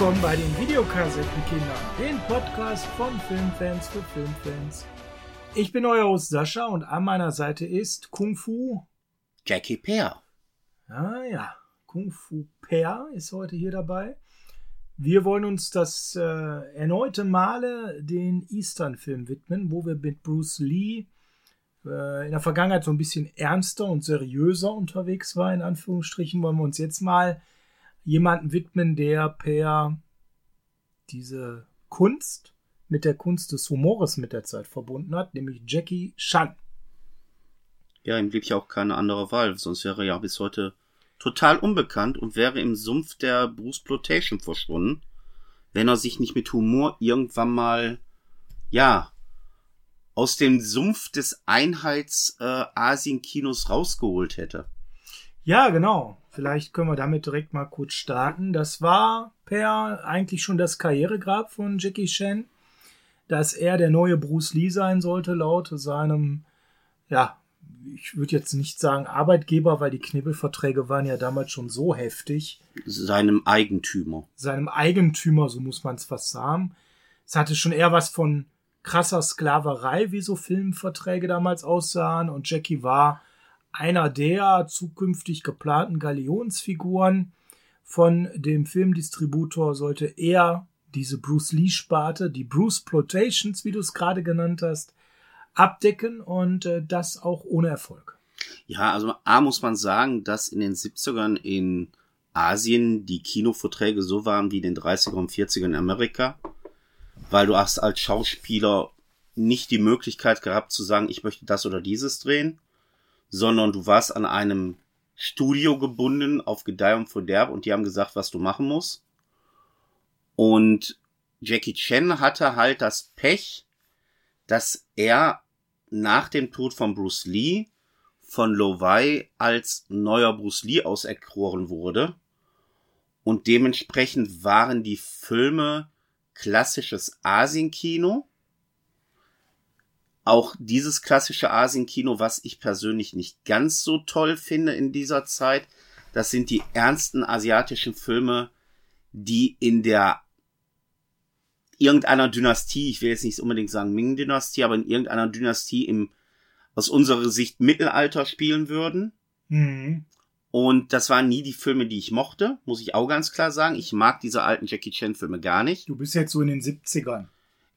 willkommen bei den Videokassettenkindern, den Podcast von Filmfans für Filmfans. Ich bin euer Host Sascha und an meiner Seite ist Kung Fu. Jackie Pear. Ah ja, Kung Fu Per ist heute hier dabei. Wir wollen uns das äh, erneute Male den Eastern-Film widmen, wo wir mit Bruce Lee äh, in der Vergangenheit so ein bisschen ernster und seriöser unterwegs war, in Anführungsstrichen, wollen wir uns jetzt mal jemanden widmen, der per diese Kunst mit der Kunst des Humores mit der Zeit verbunden hat, nämlich Jackie Chan. Ja, ihm blieb ja auch keine andere Wahl, sonst wäre er ja bis heute total unbekannt und wäre im Sumpf der Bruce Plotation verschwunden, wenn er sich nicht mit Humor irgendwann mal, ja, aus dem Sumpf des Einheits-Asien-Kinos äh, rausgeholt hätte. Ja, genau. Vielleicht können wir damit direkt mal kurz starten. Das war per eigentlich schon das Karrieregrab von Jackie Chan, dass er der neue Bruce Lee sein sollte, laut seinem, ja, ich würde jetzt nicht sagen Arbeitgeber, weil die Knibbelverträge waren ja damals schon so heftig. Seinem Eigentümer. Seinem Eigentümer, so muss man es fast sagen. Es hatte schon eher was von krasser Sklaverei, wie so Filmverträge damals aussahen. Und Jackie war einer der zukünftig geplanten Galionsfiguren von dem Filmdistributor sollte er diese Bruce Lee-Sparte, die Bruce Plotations, wie du es gerade genannt hast, abdecken und äh, das auch ohne Erfolg. Ja, also A muss man sagen, dass in den 70ern in Asien die Kinoverträge so waren wie in den 30er und 40ern in Amerika, weil du hast als Schauspieler nicht die Möglichkeit gehabt zu sagen, ich möchte das oder dieses drehen, sondern du warst an einem Studio gebunden auf Gedeih und Verderb und die haben gesagt, was du machen musst. Und Jackie Chan hatte halt das Pech, dass er nach dem Tod von Bruce Lee von Lo Wei als neuer Bruce Lee auserkoren wurde. Und dementsprechend waren die Filme klassisches Asienkino. Auch dieses klassische Asienkino, was ich persönlich nicht ganz so toll finde in dieser Zeit, das sind die ernsten asiatischen Filme, die in der irgendeiner Dynastie, ich will jetzt nicht unbedingt sagen Ming-Dynastie, aber in irgendeiner Dynastie im aus unserer Sicht Mittelalter spielen würden. Mhm. Und das waren nie die Filme, die ich mochte, muss ich auch ganz klar sagen. Ich mag diese alten Jackie Chan-Filme gar nicht. Du bist jetzt so in den 70ern.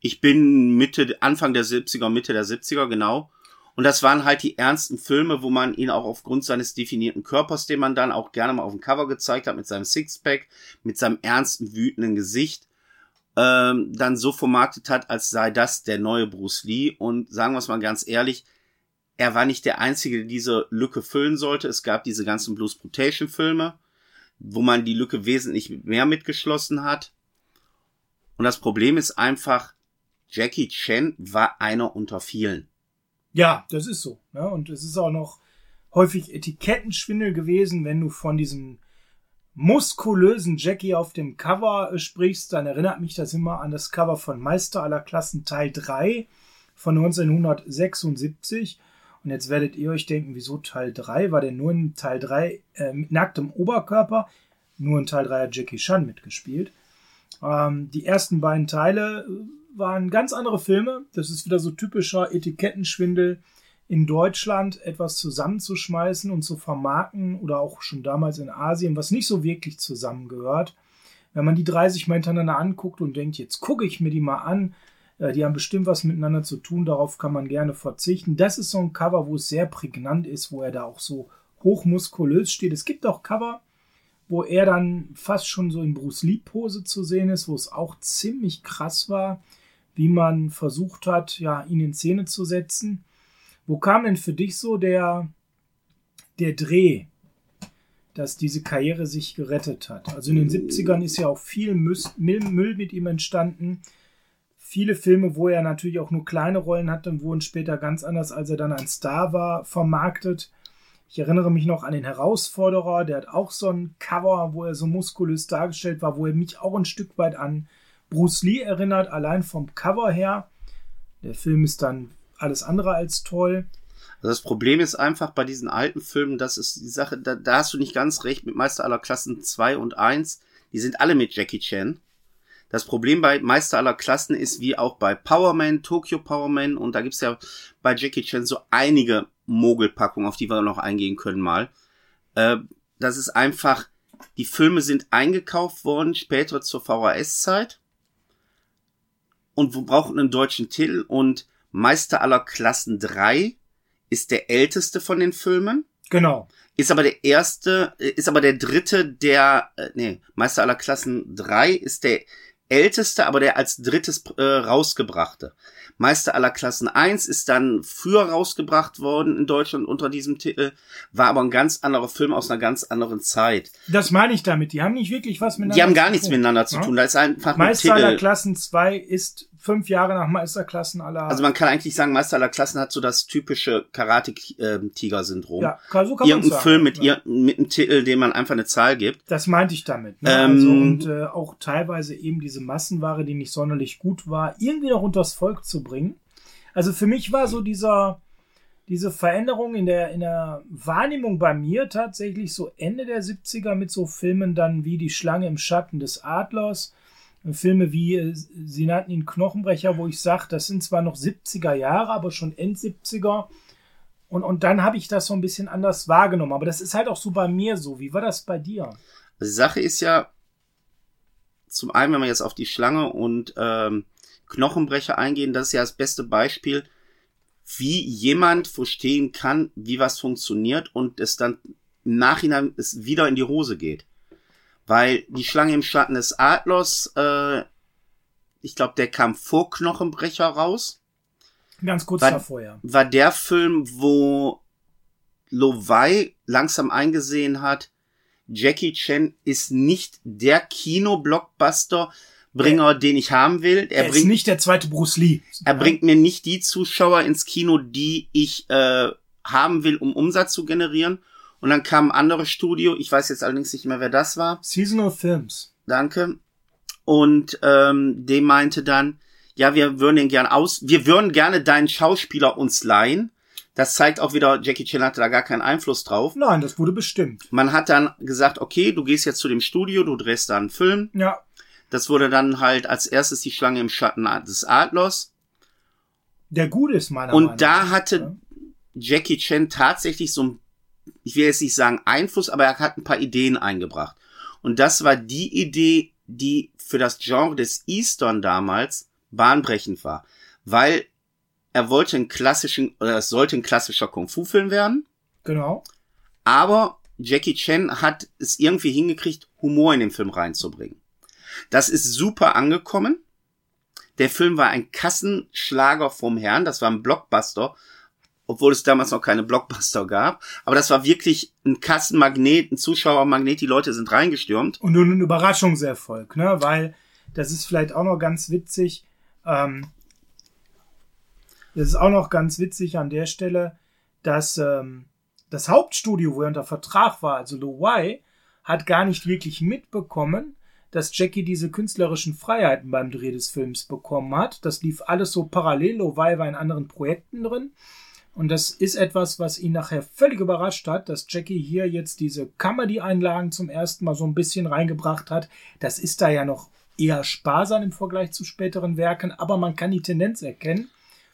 Ich bin Mitte, Anfang der 70er, Mitte der 70er, genau. Und das waren halt die ernsten Filme, wo man ihn auch aufgrund seines definierten Körpers, den man dann auch gerne mal auf dem Cover gezeigt hat, mit seinem Sixpack, mit seinem ernsten, wütenden Gesicht, ähm, dann so vermarktet hat, als sei das der neue Bruce Lee. Und sagen wir es mal ganz ehrlich, er war nicht der Einzige, der diese Lücke füllen sollte. Es gab diese ganzen Blues Protection Filme, wo man die Lücke wesentlich mehr mitgeschlossen hat. Und das Problem ist einfach, Jackie Chan war einer unter vielen. Ja, das ist so. Ne? Und es ist auch noch häufig Etikettenschwindel gewesen, wenn du von diesem muskulösen Jackie auf dem Cover äh, sprichst, dann erinnert mich das immer an das Cover von Meister aller Klassen Teil 3 von 1976. Und jetzt werdet ihr euch denken, wieso Teil 3? War denn nur in Teil 3 äh, mit nacktem Oberkörper? Nur in Teil 3 hat Jackie Chan mitgespielt. Ähm, die ersten beiden Teile äh, waren ganz andere Filme. Das ist wieder so typischer Etikettenschwindel in Deutschland etwas zusammenzuschmeißen und zu vermarkten oder auch schon damals in Asien, was nicht so wirklich zusammengehört. Wenn man die 30 mal hintereinander anguckt und denkt, jetzt gucke ich mir die mal an, äh, die haben bestimmt was miteinander zu tun, darauf kann man gerne verzichten. Das ist so ein Cover, wo es sehr prägnant ist, wo er da auch so hochmuskulös steht. Es gibt auch Cover, wo er dann fast schon so in Bruce Lee-Pose zu sehen ist, wo es auch ziemlich krass war, wie man versucht hat, ja, ihn in Szene zu setzen. Wo kam denn für dich so der, der Dreh, dass diese Karriere sich gerettet hat? Also in den 70ern ist ja auch viel Müll mit ihm entstanden. Viele Filme, wo er natürlich auch nur kleine Rollen hatte, wurden später ganz anders, als er dann ein Star war, vermarktet. Ich erinnere mich noch an den Herausforderer, der hat auch so ein Cover, wo er so muskulös dargestellt war, wo er mich auch ein Stück weit an Bruce Lee erinnert, allein vom Cover her. Der Film ist dann alles andere als toll. Also das Problem ist einfach bei diesen alten Filmen, das ist die Sache, da, da hast du nicht ganz recht mit Meister aller Klassen 2 und 1. die sind alle mit Jackie Chan. Das Problem bei Meister aller Klassen ist, wie auch bei Powerman, Tokyo Powerman, und da gibt's ja bei Jackie Chan so einige Mogelpackungen, auf die wir noch eingehen können mal. Äh, das ist einfach, die Filme sind eingekauft worden, später zur VHS-Zeit. Und wir brauchen einen deutschen Titel und Meister aller Klassen 3 ist der älteste von den Filmen. Genau. Ist aber der erste, äh, ist aber der dritte, der, äh, nee, Meister aller Klassen 3 ist der älteste, aber der als drittes äh, rausgebrachte. Meister aller Klassen 1 ist dann früher rausgebracht worden in Deutschland unter diesem Titel, war aber ein ganz anderer Film aus einer ganz anderen Zeit. Das meine ich damit. Die haben nicht wirklich was miteinander Die haben gar zu nichts tun. miteinander zu Ja? tun. Da ist einfach ein Meister aller. Klassen 2 ist fünf Jahre nach Meisterklassen aller. Also man kann eigentlich sagen, Meister aller Klassen hat so das typische Karate-Tiger-Syndrom. ja, so kann Irgendein sagen. Film mit, ja. mit einem Titel, dem man einfach eine Zahl gibt. Das meinte ich damit. Ne? Ähm, also, und äh, auch teilweise eben diese Massenware, die nicht sonderlich gut war, irgendwie noch unters Volk zu bringen. Also für mich war so dieser, diese Veränderung in der, in der Wahrnehmung bei mir tatsächlich so Ende der 70er mit so Filmen dann wie Die Schlange im Schatten des Adlers. Filme wie, äh, sie nannten ihn Knochenbrecher, wo ich sage, das sind zwar noch 70er Jahre, aber schon End 70er. Und, und dann habe ich das so ein bisschen anders wahrgenommen. Aber das ist halt auch so bei mir so. Wie war das bei dir? Die Sache ist ja, zum einen, wenn wir jetzt auf die Schlange und ähm, Knochenbrecher eingehen, das ist ja das beste Beispiel, wie jemand verstehen kann, wie was funktioniert und es dann im Nachhinein es wieder in die Hose geht. Weil die Schlange im Schatten des Adlers, äh, ich glaube, der kam vor Knochenbrecher raus Ganz kurz War- davor, ja. war der Film, wo Lovai langsam eingesehen hat, Jackie Chan ist nicht der Kino-Blockbuster-Bringer, den ich haben will. Er, Er ist bringt, nicht der zweite Bruce Lee. er bringt mir nicht die Zuschauer ins Kino, die ich äh, haben will, um Umsatz zu generieren. Und dann kam ein anderes Studio, ich weiß jetzt allerdings nicht mehr, wer das war. Seasonal Films. Danke. Und ähm, dem meinte dann, ja, wir würden den gern aus, wir würden gerne deinen Schauspieler uns leihen. Das zeigt auch wieder, Jackie Chan hatte da gar keinen Einfluss drauf. Nein, das wurde bestimmt. Man hat dann gesagt, okay, du gehst jetzt zu dem Studio, du drehst da einen Film. Ja, Das wurde dann halt als erstes die Schlange im Schatten des Adlers. der Gute ist meiner Meinung Und da nach. hatte Jackie Chan tatsächlich so ein, ich will jetzt nicht sagen Einfluss, aber er hat ein paar Ideen eingebracht. Und das war die Idee, die für das Genre des Eastern damals bahnbrechend war. Weil er wollte einen klassischen, oder es sollte ein klassischer Kung-Fu-Film werden, Genau. aber Jackie Chan hat es irgendwie hingekriegt, Humor in den Film reinzubringen. Das ist super angekommen. Der Film war ein Kassenschlager vom Herrn, das war ein Blockbuster, obwohl es damals noch keine Blockbuster gab. Aber das war wirklich ein Kassenmagnet, ein Zuschauermagnet, die Leute sind reingestürmt. Und nun ein Überraschungserfolg, ne? Weil, das ist vielleicht auch noch ganz witzig, ähm, das ist auch noch ganz witzig an der Stelle, dass ähm, das Hauptstudio, wo er unter Vertrag war, also Luai, hat gar nicht wirklich mitbekommen, dass Jackie diese künstlerischen Freiheiten beim Dreh des Films bekommen hat. Das lief alles so parallel. Luai war in anderen Projekten drin. Und das ist etwas, was ihn nachher völlig überrascht hat, dass Jackie hier jetzt diese Comedy-Einlagen zum ersten Mal so ein bisschen reingebracht hat. Das ist da ja noch eher sparsam im Vergleich zu späteren Werken, aber man kann die Tendenz erkennen.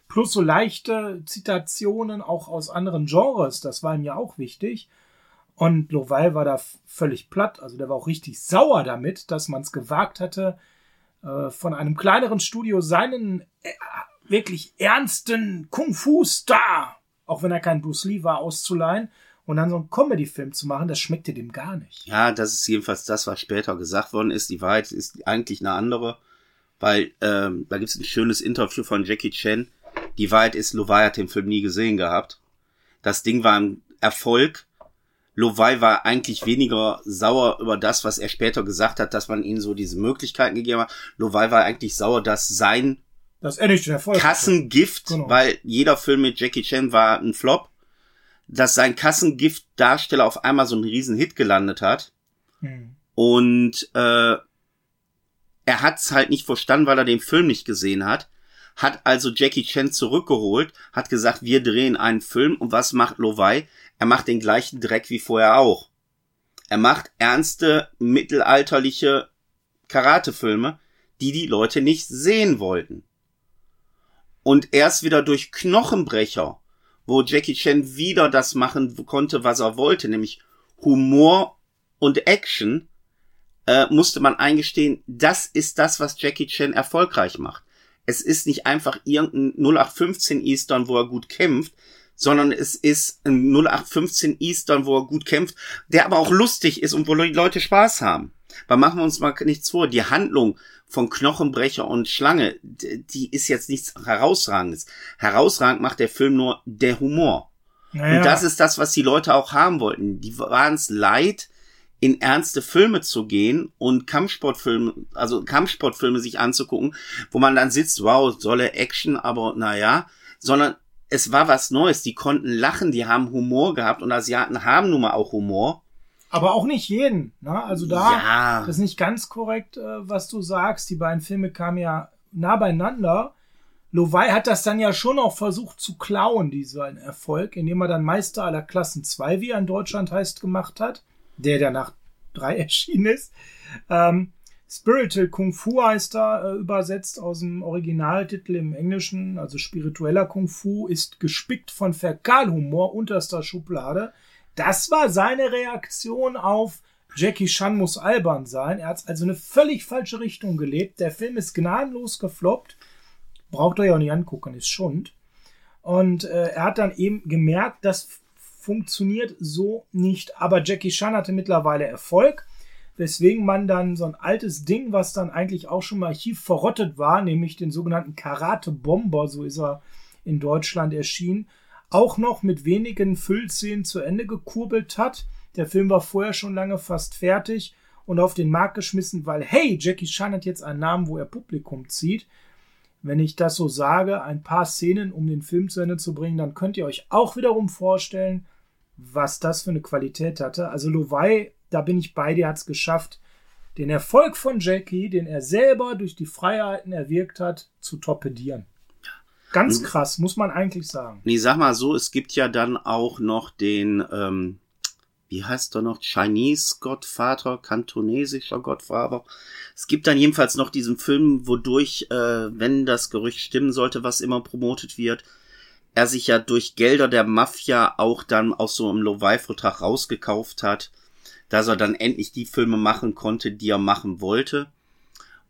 Plus so leichte Zitationen auch aus anderen Genres, das war ihm ja auch wichtig. Und Lovell war da völlig platt, also der war auch richtig sauer damit, dass man es gewagt hatte, äh, von einem kleineren Studio seinen äh, wirklich ernsten Kung-Fu-Star, auch wenn er kein Bruce Lee war, auszuleihen und dann so einen Comedy-Film zu machen, das schmeckte dem gar nicht. Ja, das ist jedenfalls das, was später gesagt worden ist. Die Wahrheit ist eigentlich eine andere, weil ähm, da gibt es ein schönes Interview von Jackie Chan. Die Wahrheit ist, Lovai hat den Film nie gesehen gehabt. Das Ding war ein Erfolg. Lovai war eigentlich weniger sauer über das, was er später gesagt hat, dass man ihnen so diese Möglichkeiten gegeben hat. Lovai war eigentlich sauer, dass sein Das ist nicht Erfolg. hatte. Kassengift, Genau. weil jeder Film mit Jackie Chan war ein Flop, dass sein Kassengift-Darsteller auf einmal so einen riesen Hit gelandet hat. Hm. Und äh, er hat's halt nicht verstanden, weil er den Film nicht gesehen hat. Hat also Jackie Chan zurückgeholt, hat gesagt, wir drehen einen Film. Und was macht Lovai? Er macht den gleichen Dreck wie vorher auch. Er macht ernste, mittelalterliche Karatefilme, die die Leute nicht sehen wollten. Und erst wieder durch Knochenbrecher, wo Jackie Chan wieder das machen konnte, was er wollte, nämlich Humor und Action, äh, musste man eingestehen, das ist das, was Jackie Chan erfolgreich macht. Es ist nicht einfach irgendein 0815 Eastern, wo er gut kämpft, sondern es ist ein 0815 Eastern, wo er gut kämpft, der aber auch lustig ist und wo die Leute Spaß haben. Weil machen wir uns mal nichts vor, die Handlung von Knochenbrecher und Schlange, die ist jetzt nichts herausragendes. Herausragend macht der Film nur der Humor. Naja. Und das ist das, was die Leute auch haben wollten. Die waren es leid, in ernste Filme zu gehen und Kampfsportfilme, also Kampfsportfilme sich anzugucken, wo man dann sitzt, wow, solle Action, aber naja, sondern es war was Neues. Die konnten lachen, die haben Humor gehabt und Asiaten haben nun mal auch Humor. Aber auch nicht jeden. Ne? Also da ja. das ist nicht ganz korrekt, äh, was du sagst. Die beiden Filme kamen ja nah beieinander. Lovai hat das dann ja schon auch versucht zu klauen, diesen Erfolg, indem er dann Meister aller Klassen 2, wie er in Deutschland heißt, gemacht hat, der der nach drei erschienen ist. Ähm, Spiritual Kung Fu heißt da äh, übersetzt aus dem Originaltitel im Englischen, also spiritueller Kung Fu, ist gespickt von Fäkalhumor unterster Schublade. Das war seine Reaktion auf Jackie Chan muss albern sein. Er hat also eine völlig falsche Richtung gelebt. Der Film ist gnadenlos gefloppt. Braucht ihr ja auch nicht angucken, ist Schund. Und äh, er hat dann eben gemerkt, das funktioniert so nicht. Aber Jackie Chan hatte mittlerweile Erfolg, weswegen man dann so ein altes Ding, was dann eigentlich auch schon mal archiv verrottet war, nämlich den sogenannten Karate Bomber, so ist er in Deutschland erschienen, auch noch mit wenigen Füllszenen zu Ende gekurbelt hat. Der Film war vorher schon lange fast fertig und auf den Markt geschmissen, weil, hey, Jackie Chan hat jetzt einen Namen, wo er Publikum zieht. Wenn ich das so sage, ein paar Szenen, um den Film zu Ende zu bringen, dann könnt ihr euch auch wiederum vorstellen, was das für eine Qualität hatte. Also Lovai, da bin ich bei dir, hat es geschafft, den Erfolg von Jackie, den er selber durch die Freiheiten erwirkt hat, zu torpedieren. Ganz krass, muss man eigentlich sagen. Nee, sag mal so, es gibt ja dann auch noch den, ähm, wie heißt er noch, Chinese Gottvater, kantonesischer Gottvater. Es gibt dann jedenfalls noch diesen Film, wodurch, äh, wenn das Gerücht stimmen sollte, was immer promotet wird, er sich ja durch Gelder der Mafia auch dann aus so einem Lovai-Vertrag rausgekauft hat, dass er dann endlich die Filme machen konnte, die er machen wollte.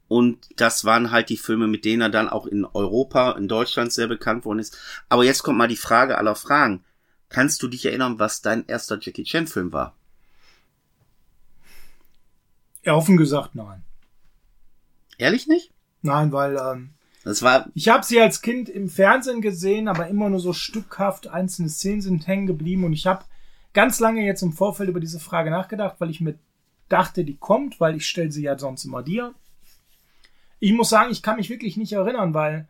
Und das waren halt die Filme, mit denen er dann auch in Europa, in Deutschland sehr bekannt worden ist. Aber jetzt kommt mal die Frage aller Fragen. Kannst du dich erinnern, was dein erster Jackie Chan Film war? Ja, offen gesagt, nein. Ehrlich nicht? Nein, weil ähm, das war. Ich habe sie als Kind im Fernsehen gesehen, aber immer nur so stückhaft. Einzelne Szenen sind hängen geblieben und ich habe ganz lange jetzt im Vorfeld über diese Frage nachgedacht, weil ich mir dachte, die kommt, weil ich stelle sie ja sonst immer dir. Ich muss sagen, ich kann mich wirklich nicht erinnern, weil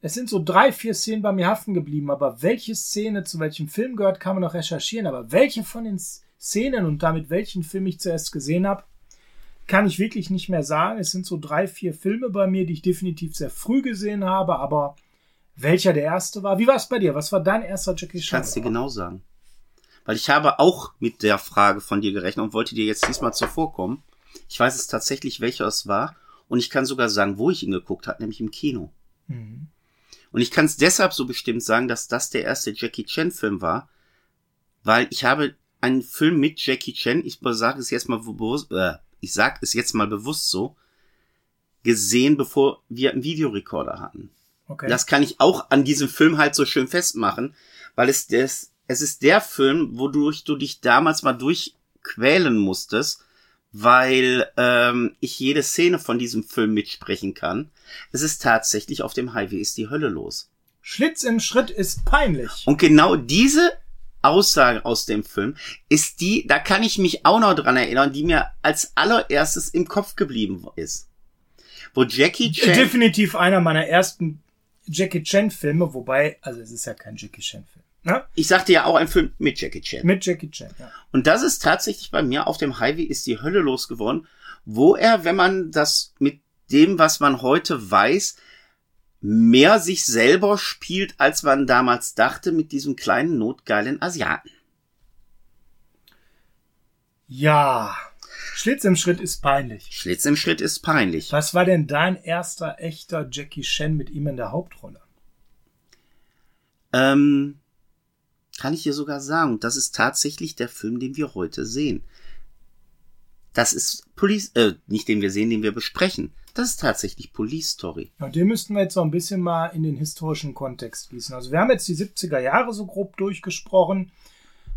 es sind so drei, vier Szenen bei mir haften geblieben. Aber welche Szene zu welchem Film gehört, kann man noch recherchieren. Aber welche von den Szenen und damit welchen Film ich zuerst gesehen habe, kann ich wirklich nicht mehr sagen. Es sind so drei, vier Filme bei mir, die ich definitiv sehr früh gesehen habe. Aber welcher der erste war? Wie war es bei dir? Was war dein erster Jackie Chan? Kannst dir genau sagen. Weil ich habe auch mit der Frage von dir gerechnet und wollte dir jetzt diesmal zuvorkommen. Ich weiß es tatsächlich, welcher es war. Und ich kann sogar sagen, wo ich ihn geguckt habe, nämlich im Kino. Mhm. Und ich kann es deshalb so bestimmt sagen, dass das der erste Jackie Chan Film war, weil ich habe einen Film mit Jackie Chan, ich sage es jetzt mal bewusst, äh, ich sag es jetzt mal bewusst so, gesehen, bevor wir einen Videorekorder hatten. Okay. Das kann ich auch an diesem Film halt so schön festmachen, weil es des, es ist der Film, wodurch du dich damals mal durchquälen musstest, weil ähm, ich jede Szene von diesem Film mitsprechen kann. Es ist tatsächlich auf dem Highway ist die Hölle los. Schlitz im Schritt ist peinlich. Und genau diese Aussage aus dem Film ist die, da kann ich mich auch noch dran erinnern, die mir als allererstes im Kopf geblieben ist. Wo Jackie Chan. Definitiv einer meiner ersten Jackie Chan Filme, wobei, also es ist ja kein Jackie Chan Film. Ne? Ich sagte ja auch ein Film mit Jackie Chan. Mit Jackie Chan, ja. Und das ist tatsächlich bei mir auf dem Highway ist die Hölle losgeworden, wo er, wenn man das mit dem, was man heute weiß, mehr sich selber spielt, als man damals dachte, mit diesem kleinen notgeilen Asiaten. Ja. Schlitz im Schritt ist peinlich. Schlitz im Schritt ist peinlich. Was war denn dein erster echter Jackie Chan mit ihm in der Hauptrolle? Ähm, kann ich dir sogar sagen, das ist tatsächlich der Film, den wir heute sehen. Das ist Police, äh, nicht den wir sehen, den wir besprechen. Das ist tatsächlich Police Story. Und den müssten wir jetzt so ein bisschen mal in den historischen Kontext gießen. Also wir haben jetzt die 70er Jahre so grob durchgesprochen.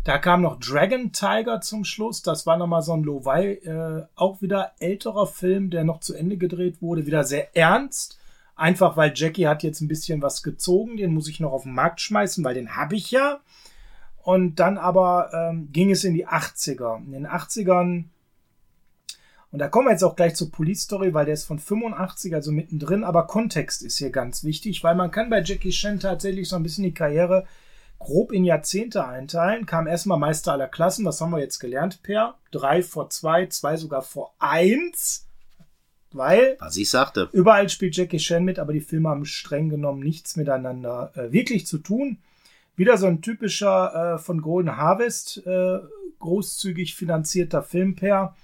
Da kam noch Dragon Tiger zum Schluss. Das war nochmal so ein Lowai, äh, auch wieder älterer Film, der noch zu Ende gedreht wurde. Wieder sehr ernst. Einfach weil Jackie hat jetzt ein bisschen was gezogen. Den muss ich noch auf den Markt schmeißen, weil den habe ich ja. Und dann aber ähm, ging es in die 80er. In den 80ern und da kommen wir jetzt auch gleich zur Police Story, weil der ist von 85, also mittendrin. Aber Kontext ist hier ganz wichtig, weil man kann bei Jackie Chan tatsächlich so ein bisschen die Karriere grob in Jahrzehnte einteilen. Kam erstmal Meister aller Klassen. Was haben wir jetzt gelernt, Per? Drei vor zwei, zwei sogar vor eins. Weil. Was ich sagte. Überall spielt Jackie Chan mit, aber die Filme haben streng genommen nichts miteinander äh, wirklich zu tun. Wieder so ein typischer äh, von Golden Harvest äh, großzügig finanzierter Film, Per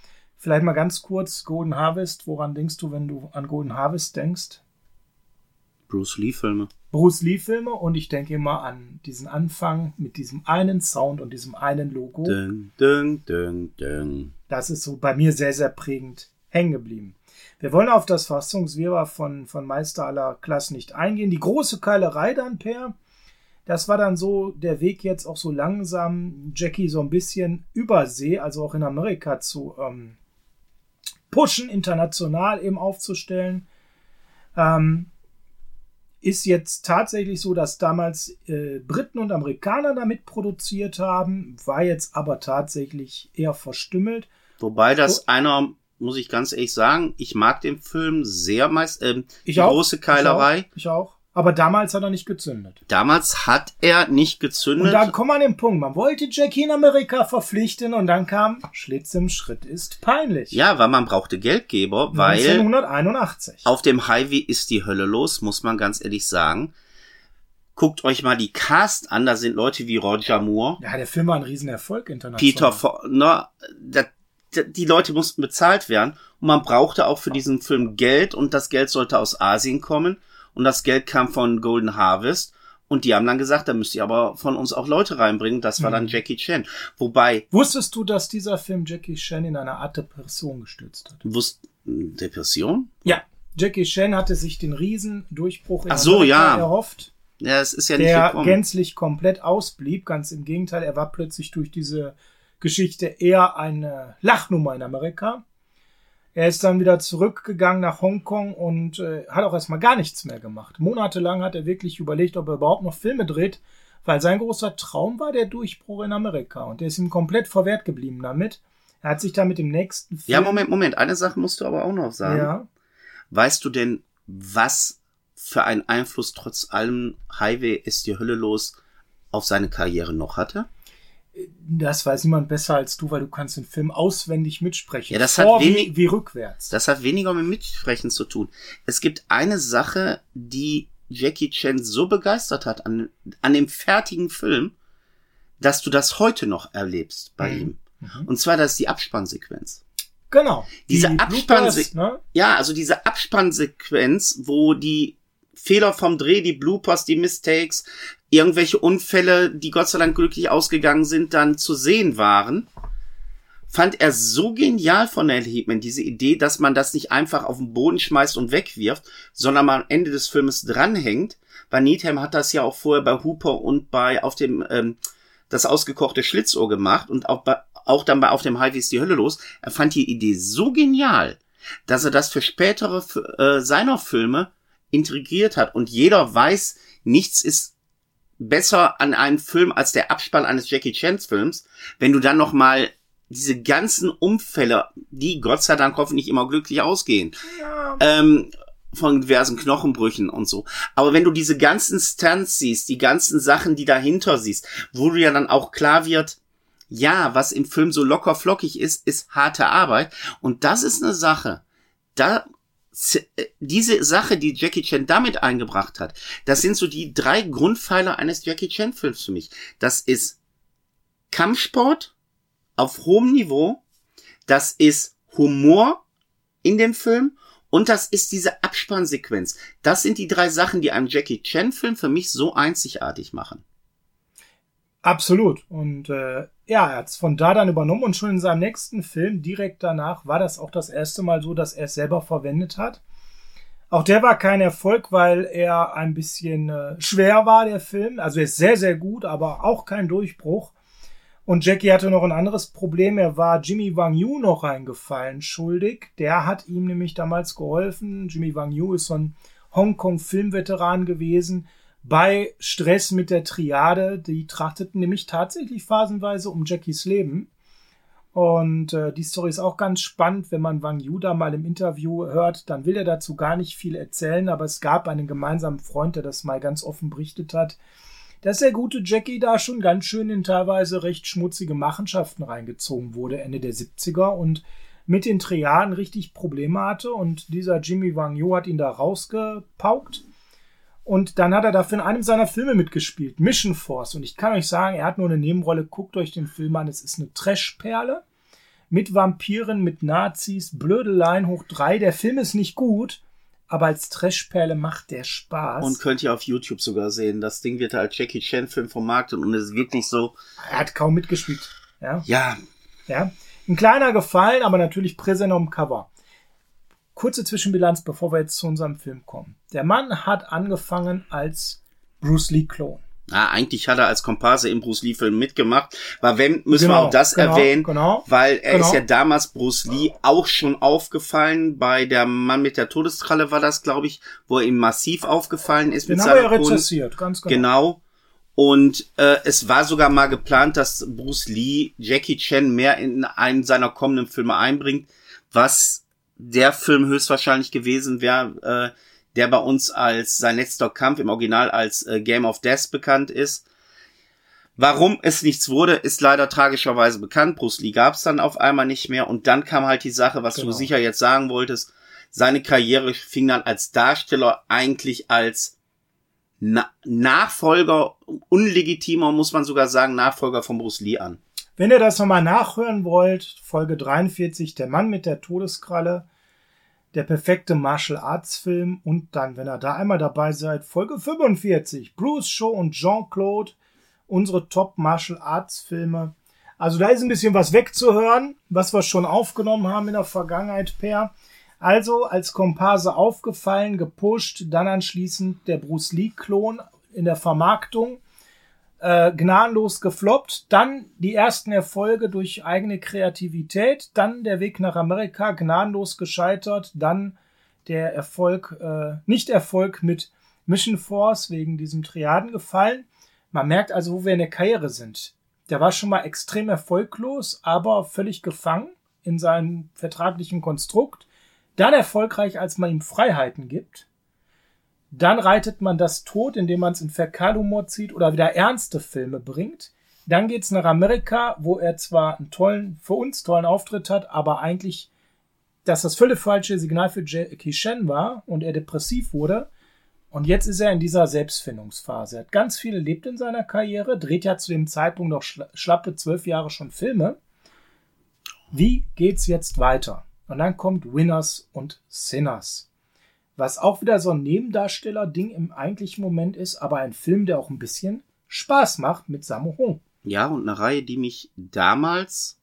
Vielleicht mal ganz kurz Golden Harvest. Woran denkst du, wenn du an Golden Harvest denkst? Bruce Lee Filme. Bruce Lee Filme und ich denke immer an diesen Anfang mit diesem einen Sound und diesem einen Logo. Dun, dun, dun, dun. Das ist so bei mir sehr, sehr prägend hängen geblieben. Wir wollen auf das Fassungswirrwarr von, von Meister aller Klassen nicht eingehen. Die große Keilerei dann, Per, das war dann so der Weg jetzt auch so langsam, Jackie so ein bisschen übersee, also auch in Amerika zu ähm, pushen, international eben aufzustellen. Ähm, ist jetzt tatsächlich so, dass damals äh, Briten und Amerikaner damit produziert haben, war jetzt aber tatsächlich eher verstümmelt. Wobei das oh. einer, muss ich ganz ehrlich sagen, ich mag den Film sehr meist, äh, ich die auch. große Keilerei. Ich auch. Ich auch. Aber damals hat er nicht gezündet. Damals hat er nicht gezündet. Und dann kommt man an den Punkt. Man wollte Jackie in Amerika verpflichten und dann kam Schlitz im Schritt ist peinlich. Ja, weil man brauchte Geldgeber, weil 1981. auf dem Highway ist die Hölle los, muss man ganz ehrlich sagen. Guckt euch mal die Cast an, da sind Leute wie Roger Moore. Ja, der Film war ein Riesenerfolg international. Peter, Fo na, da, die Leute mussten bezahlt werden und man brauchte auch für diesen Film Geld und das Geld sollte aus Asien kommen und das Geld kam von Golden Harvest. Und die haben dann gesagt, da müsst ihr aber von uns auch Leute reinbringen. Das war mhm. dann Jackie Chan. Wobei. Wusstest du, dass dieser Film Jackie Chan in eine Art Depression gestürzt hat? Wusst, Depression? Ja. Jackie Chan hatte sich den Riesendurchbruch in Ach so, ja. erhofft. Ja, es ist ja nicht der gekommen. gänzlich komplett ausblieb. Ganz im Gegenteil, er war plötzlich durch diese Geschichte eher eine Lachnummer in Amerika. Er ist dann wieder zurückgegangen nach Hongkong und äh, hat auch erstmal gar nichts mehr gemacht. Monatelang hat er wirklich überlegt, ob er überhaupt noch Filme dreht, weil sein großer Traum war der Durchbruch in Amerika und der ist ihm komplett verwehrt geblieben damit. Er hat sich da mit dem nächsten Film. Ja, Moment, Moment. Eine Sache musst du aber auch noch sagen. Ja. Weißt du denn, was für einen Einfluss trotz allem Highway ist die Hölle los auf seine Karriere noch hatte? Das weiß niemand besser als du, weil du kannst den Film auswendig mitsprechen. Ja, das Vor hat wenig, wie, wie rückwärts. Das hat weniger mit Mitsprechen zu tun. Es gibt eine Sache, die Jackie Chan so begeistert hat an, an dem fertigen Film, dass du das heute noch erlebst bei mhm. ihm. Mhm. Und zwar, das ist die Abspannsequenz. Genau. Diese die Abspannsequenz, ne? ja, also diese Abspannsequenz, wo die Fehler vom Dreh, die Bloopers, die Mistakes, irgendwelche Unfälle, die Gott sei Dank glücklich ausgegangen sind, dann zu sehen waren, fand er so genial von Neil Heatman, diese Idee, dass man das nicht einfach auf den Boden schmeißt und wegwirft, sondern mal am Ende des Filmes dranhängt. Bei Needham hat das ja auch vorher bei Hooper und bei auf dem ähm, das ausgekochte Schlitzohr gemacht und auch bei, auch dann bei auf dem Highway ist die Hölle los. Er fand die Idee so genial, dass er das für spätere äh, seiner Filme integriert hat und jeder weiß, nichts ist besser an einem Film als der Abspann eines Jackie Chans Films, wenn du dann noch mal diese ganzen Umfälle, die Gott sei Dank hoffentlich immer glücklich ausgehen, ja. ähm, von diversen Knochenbrüchen und so. Aber wenn du diese ganzen Stunts siehst, die ganzen Sachen, die dahinter siehst, wo du ja dann auch klar wird, ja, was im Film so locker flockig ist, ist harte Arbeit. Und das ist eine Sache. Da diese Sache, die Jackie Chan damit eingebracht hat, das sind so die drei Grundpfeiler eines Jackie Chan Films für mich. Das ist Kampfsport auf hohem Niveau, das ist Humor in dem Film und das ist diese Abspannsequenz. Das sind die drei Sachen, die einen Jackie Chan Film für mich so einzigartig machen. Absolut. Und äh, ja, er hat es von da dann übernommen und schon in seinem nächsten Film, direkt danach, war das auch das erste Mal so, dass er es selber verwendet hat. Auch der war kein Erfolg, weil er ein bisschen äh, schwer war, der Film. Also er ist sehr, sehr gut, aber auch kein Durchbruch. Und Jackie hatte noch ein anderes Problem. Er war Jimmy Wang Yu noch eingefallen schuldig. Der hat ihm nämlich damals geholfen. Jimmy Wang Yu ist so ein Hongkong-Filmveteran gewesen. Bei Stress mit der Triade, die trachteten nämlich tatsächlich phasenweise um Jackies Leben. Und äh, die Story ist auch ganz spannend, wenn man Wang Yu da mal im Interview hört, dann will er dazu gar nicht viel erzählen, aber es gab einen gemeinsamen Freund, der das mal ganz offen berichtet hat, dass der gute Jackie da schon ganz schön in teilweise recht schmutzige Machenschaften reingezogen wurde, Ende der 70er und mit den Triaden richtig Probleme hatte und dieser Jimmy Wang Yu hat ihn da rausgepaukt. Und dann hat er dafür in einem seiner Filme mitgespielt, Mission Force. Und ich kann euch sagen, er hat nur eine Nebenrolle. Guckt euch den Film an. Es ist eine Trashperle mit Vampiren, mit Nazis, Blödeleien hoch drei. Der Film ist nicht gut, aber als Trashperle macht der Spaß. Und könnt ihr auf YouTube sogar sehen. Das Ding wird als Jackie Chan Film vermarktet und es ist wirklich so. Er hat kaum mitgespielt. Ja. Ja. Ja. Ein kleiner Gefallen, aber natürlich präsent am Cover. Kurze Zwischenbilanz, bevor wir jetzt zu unserem Film kommen. Der Mann hat angefangen als Bruce Lee Klon. Ja, eigentlich hat er als Komparse im Bruce Lee-Film mitgemacht. Weil wenn, müssen genau, wir auch das genau, erwähnen, genau, weil er ist genau. ja damals Bruce Lee auch schon aufgefallen. Bei der Mann mit der Todeskralle war das, glaube ich, wo er ihm massiv aufgefallen ist. Den mit haben wir ja rezessiert, ganz genau. Genau. Und äh, es war sogar mal geplant, dass Bruce Lee Jackie Chan mehr in einen seiner kommenden Filme einbringt, was der Film höchstwahrscheinlich gewesen wäre, äh, der bei uns als sein letzter Kampf im Original als äh, Game of Death bekannt ist. Warum es nichts wurde, ist leider tragischerweise bekannt. Bruce Lee gab es dann auf einmal nicht mehr und dann kam halt die Sache, was genau. du sicher jetzt sagen wolltest. Seine Karriere fing dann als Darsteller eigentlich als Na Nachfolger, unlegitimer muss man sogar sagen, Nachfolger von Bruce Lee an. Wenn ihr das nochmal nachhören wollt, Folge 43, der Mann mit der Todeskralle, der perfekte Martial Arts Film und dann, wenn ihr da einmal dabei seid, Folge 45, Bruce Shaw und Jean-Claude, unsere Top Martial Arts Filme. Also da ist ein bisschen was wegzuhören, was wir schon aufgenommen haben in der Vergangenheit, Per. Also als Komparse aufgefallen, gepusht, dann anschließend der Bruce Lee-Klon in der Vermarktung äh, gnadenlos gefloppt, dann die ersten Erfolge durch eigene Kreativität, dann der Weg nach Amerika gnadenlos gescheitert, dann der Erfolg, äh, Nicht-Erfolg mit Mission Force wegen diesem Triaden gefallen. Man merkt also, wo wir in der Karriere sind. Der war schon mal extrem erfolglos, aber völlig gefangen in seinem vertraglichen Konstrukt. Dann erfolgreich, als man ihm Freiheiten gibt. Dann reitet man das tot, indem man es in Fäkalhumor zieht oder wieder ernste Filme bringt. Dann geht's nach Amerika, wo er zwar einen tollen, für uns tollen Auftritt hat, aber eigentlich, dass das völlig falsche Signal für Jackie Chan war und er depressiv wurde. Und jetzt ist er in dieser Selbstfindungsphase. Er hat ganz viel erlebt in seiner Karriere, dreht ja zu dem Zeitpunkt noch schlappe zwölf Jahre schon Filme. Wie geht's jetzt weiter? Und dann kommt Winners und Sinners was auch wieder so ein Nebendarsteller-Ding im eigentlichen Moment ist, aber ein Film, der auch ein bisschen Spaß macht mit Sammo Hung. Ja, und eine Reihe, die mich damals,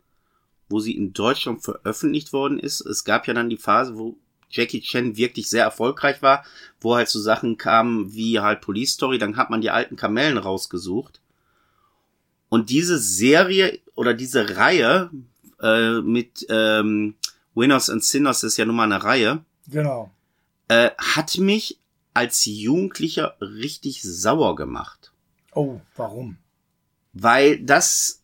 wo sie in Deutschland veröffentlicht worden ist, es gab ja dann die Phase, wo Jackie Chan wirklich sehr erfolgreich war, wo halt so Sachen kamen wie halt Police Story, dann hat man die alten Kamellen rausgesucht. Und diese Serie oder diese Reihe äh, mit ähm, Winners and Sinners ist ja nun mal eine Reihe. Genau äh, hat mich als Jugendlicher richtig sauer gemacht. Oh, warum? Weil das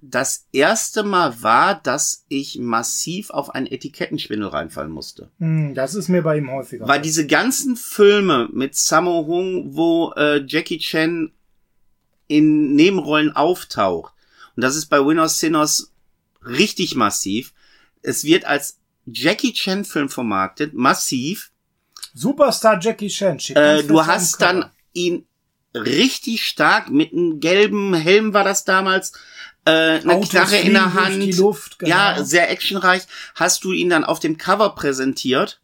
das erste Mal war, dass ich massiv auf einen Etikettenschwindel reinfallen musste. Hm, das ist mir bei ihm häufiger. Weil diese ganzen Filme mit Sammo Hung, wo äh, Jackie Chan in Nebenrollen auftaucht, und das ist bei Winners Sinners richtig massiv, es wird als Jackie Chan Film vermarktet, massiv, Superstar Jackie Chan. Äh, du hast dann ihn richtig stark mit einem gelben Helm war das damals äh, eine Autos Knarre in der Hand. Luft, genau. Ja, sehr actionreich. Hast du ihn dann auf dem Cover präsentiert?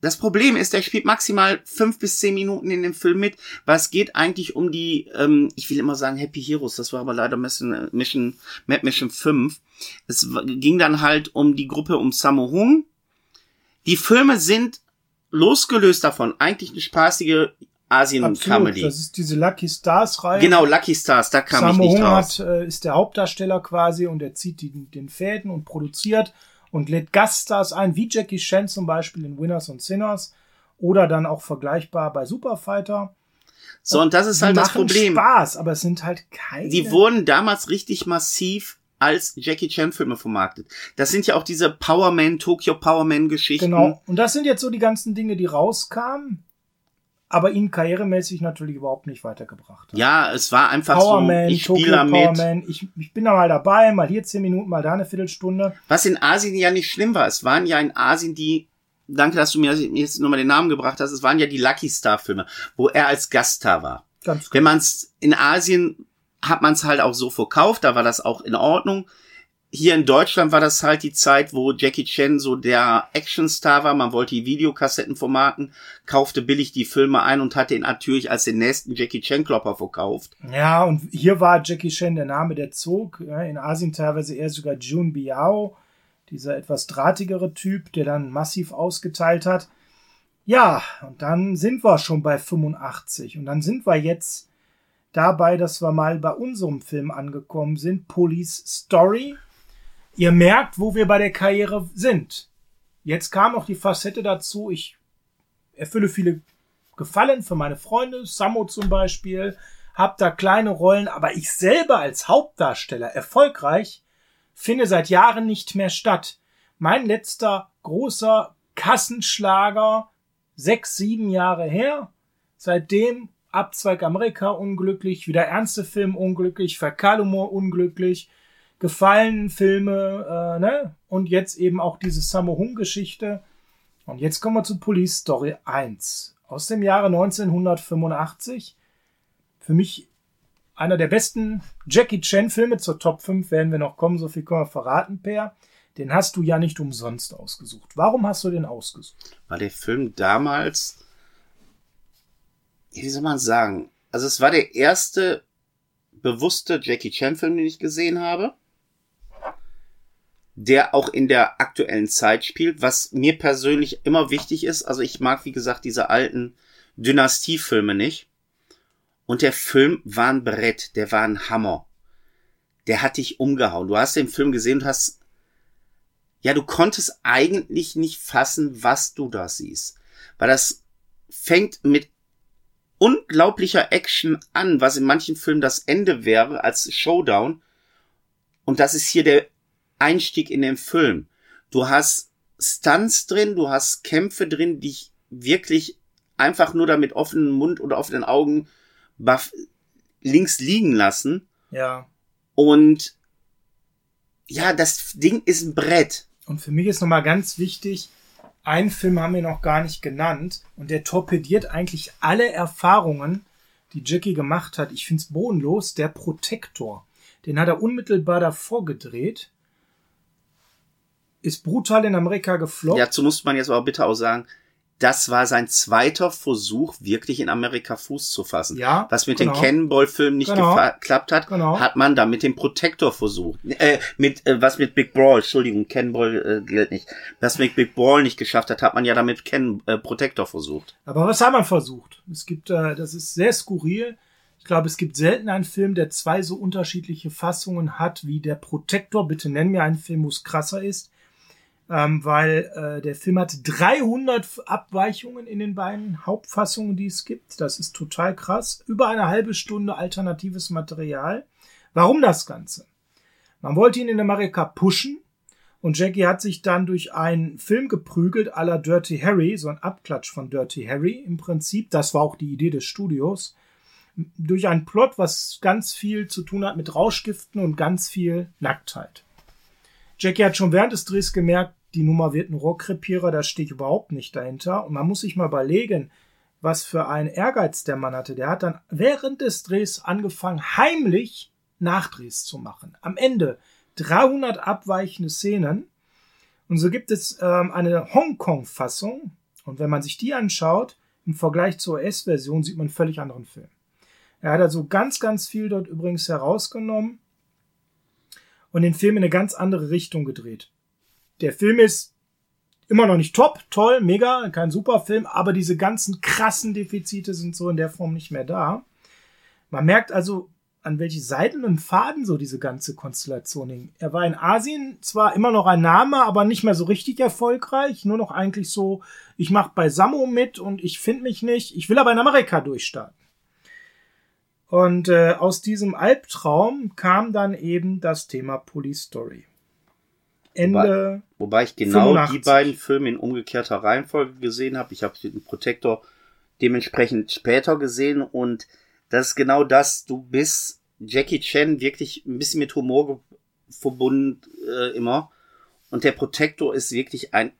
Das Problem ist, er spielt maximal fünf bis zehn Minuten in dem Film mit. Was geht eigentlich um die, ähm, ich will immer sagen Happy Heroes, das war aber leider Mission, Mission, Mad Mission 5. Es ging dann halt um die Gruppe um Sammo Hung. Die Filme sind losgelöst davon eigentlich eine spaßige Absolut. Asien-Comedy. Das ist diese Lucky Stars Reihe. Genau, Lucky Stars, da kam Sammo ich nicht raus. hat, äh, ist der Hauptdarsteller quasi und er zieht die, den Fäden und produziert und lädt Gaststars ein, wie Jackie Chan zum Beispiel in Winners und Sinners oder dann auch vergleichbar bei Superfighter. So, und das ist halt das Problem. Spaß, aber es sind halt keine. Die wurden damals richtig massiv als Jackie Chan Filme vermarktet. Das sind ja auch diese Powerman, Tokyo Powerman Geschichten. Genau. Und das sind jetzt so die ganzen Dinge, die rauskamen, aber ihn karrieremäßig natürlich überhaupt nicht weitergebracht. haben. Ja, es war einfach Powerman, so, ich Tokyo spiele damit. Powerman. Ich, ich bin da mal dabei, mal hier zehn Minuten, mal da eine Viertelstunde. Was in Asien ja nicht schlimm war. Es waren ja in Asien die, danke, dass du mir jetzt nochmal den Namen gebracht hast, es waren ja die Lucky Star Filme, wo er als Gaststar war. Ganz Wenn man es in Asien hat man es halt auch so verkauft, da war das auch in Ordnung. Hier in Deutschland war das halt die Zeit, wo Jackie Chan so der Actionstar war. Man wollte die Videokassetten vermarkten, kaufte billig die Filme ein und hatte ihn natürlich als den nächsten Jackie Chan Klopper verkauft. Ja, und hier war Jackie Chan der Name, der zog. In Asien teilweise eher sogar Jun Biao, dieser etwas drahtigere Typ, der dann massiv ausgeteilt hat. Ja, und dann sind wir schon bei 85. Und dann sind wir jetzt dabei, dass wir mal bei unserem Film angekommen sind, Police Story. Ihr merkt, wo wir bei der Karriere sind. Jetzt kam noch die Facette dazu, ich erfülle viele Gefallen für meine Freunde, Sammo zum Beispiel, hab da kleine Rollen, aber ich selber als Hauptdarsteller erfolgreich finde seit Jahren nicht mehr statt. Mein letzter großer Kassenschlager, sechs, sieben Jahre her, seitdem Abzweig Amerika unglücklich, wieder ernste Film unglücklich, Fäkalhumor unglücklich, gefallen Filme, äh, ne? Und jetzt eben auch diese Sammo Hung Geschichte. Und jetzt kommen wir zu Police Story 1 aus dem Jahre 1985. Für mich einer der besten Jackie Chan Filme zur Top 5 werden wir noch kommen, so viel können wir verraten, Per. Den hast du ja nicht umsonst ausgesucht. Warum hast du den ausgesucht? War der Film damals, wie soll man sagen, also es war der erste bewusste Jackie Chan Film, den ich gesehen habe, der auch in der aktuellen Zeit spielt, was mir persönlich immer wichtig ist. Also ich mag, wie gesagt, diese alten Dynastiefilme nicht. Und der Film war ein Brett, der war ein Hammer. Der hat dich umgehauen. Du hast den Film gesehen und hast, ja, du konntest eigentlich nicht fassen, was du da siehst. Weil das fängt mit unglaublicher Action an, was in manchen Filmen das Ende wäre als Showdown. Und das ist hier der Einstieg in den Film. Du hast Stunts drin, du hast Kämpfe drin, die ich wirklich einfach nur da mit offenem Mund oder offenen Augen links liegen lassen. Ja. Und ja, das Ding ist ein Brett. Und für mich ist nochmal ganz wichtig, einen Film haben wir noch gar nicht genannt und der torpediert eigentlich alle Erfahrungen, die Jackie gemacht hat. Ich find's bodenlos. Der Protektor. Den hat er unmittelbar davor gedreht. Ist brutal in Amerika gefloppt. Dazu muss man jetzt aber bitte auch sagen, das war sein zweiter Versuch, wirklich in Amerika Fuß zu fassen. Ja, Was mit genau. den Cannonball-Filmen nicht Genau. geklappt hat, Genau. hat man da mit dem Protector versucht. Äh, mit, äh, was mit Big Brawl, Entschuldigung, Cannonball äh, gilt nicht. Was mit Big Brawl nicht geschafft hat, hat man ja damit Can äh, Protector versucht. Aber was hat man versucht? Es gibt, äh, das ist sehr skurril. Ich glaube, es gibt selten einen Film, der zwei so unterschiedliche Fassungen hat wie der Protektor. Bitte nenn mir einen Film, wo es krasser ist. Ähm, weil äh, der Film hat 300 Abweichungen in den beiden Hauptfassungen, die es gibt. Das ist total krass. Über eine halbe Stunde alternatives Material. Warum das Ganze? Man wollte ihn in Amerika pushen. Und Jackie hat sich dann durch einen Film geprügelt, à la Dirty Harry, so ein Abklatsch von Dirty Harry im Prinzip. Das war auch die Idee des Studios. Durch einen Plot, was ganz viel zu tun hat mit Rauschgiften und ganz viel Nacktheit. Jackie hat schon während des Drehs gemerkt, die Nummer wird ein Rohrkrepierer, da stehe ich überhaupt nicht dahinter. Und man muss sich mal überlegen, was für ein Ehrgeiz der Mann hatte. Der hat dann während des Drehs angefangen, heimlich Nachdrehs zu machen. Am Ende 300 abweichende Szenen. Und so gibt es ähm, eine Hongkong-Fassung. Und wenn man sich die anschaut, im Vergleich zur US-Version, sieht man einen völlig anderen Film. Er hat also ganz, ganz viel dort übrigens herausgenommen und den Film in eine ganz andere Richtung gedreht. Der Film ist immer noch nicht top, toll, mega, kein super Film, aber diese ganzen krassen Defizite sind so in der Form nicht mehr da. Man merkt also, an welche Seiten und Faden so diese ganze Konstellation hing. Er war in Asien zwar immer noch ein Name, aber nicht mehr so richtig erfolgreich, nur noch eigentlich so, ich mache bei Samo mit und ich finde mich nicht, ich will aber in Amerika durchstarten. Und äh, aus diesem Albtraum kam dann eben das Thema Police Story. Ende. Wobei, wobei ich genau 85. die beiden Filme in umgekehrter Reihenfolge gesehen habe. Ich habe den Protector dementsprechend später gesehen und das ist genau das. Du bist Jackie Chan wirklich ein bisschen mit Humor verbunden äh, immer. Und der Protector ist wirklich ein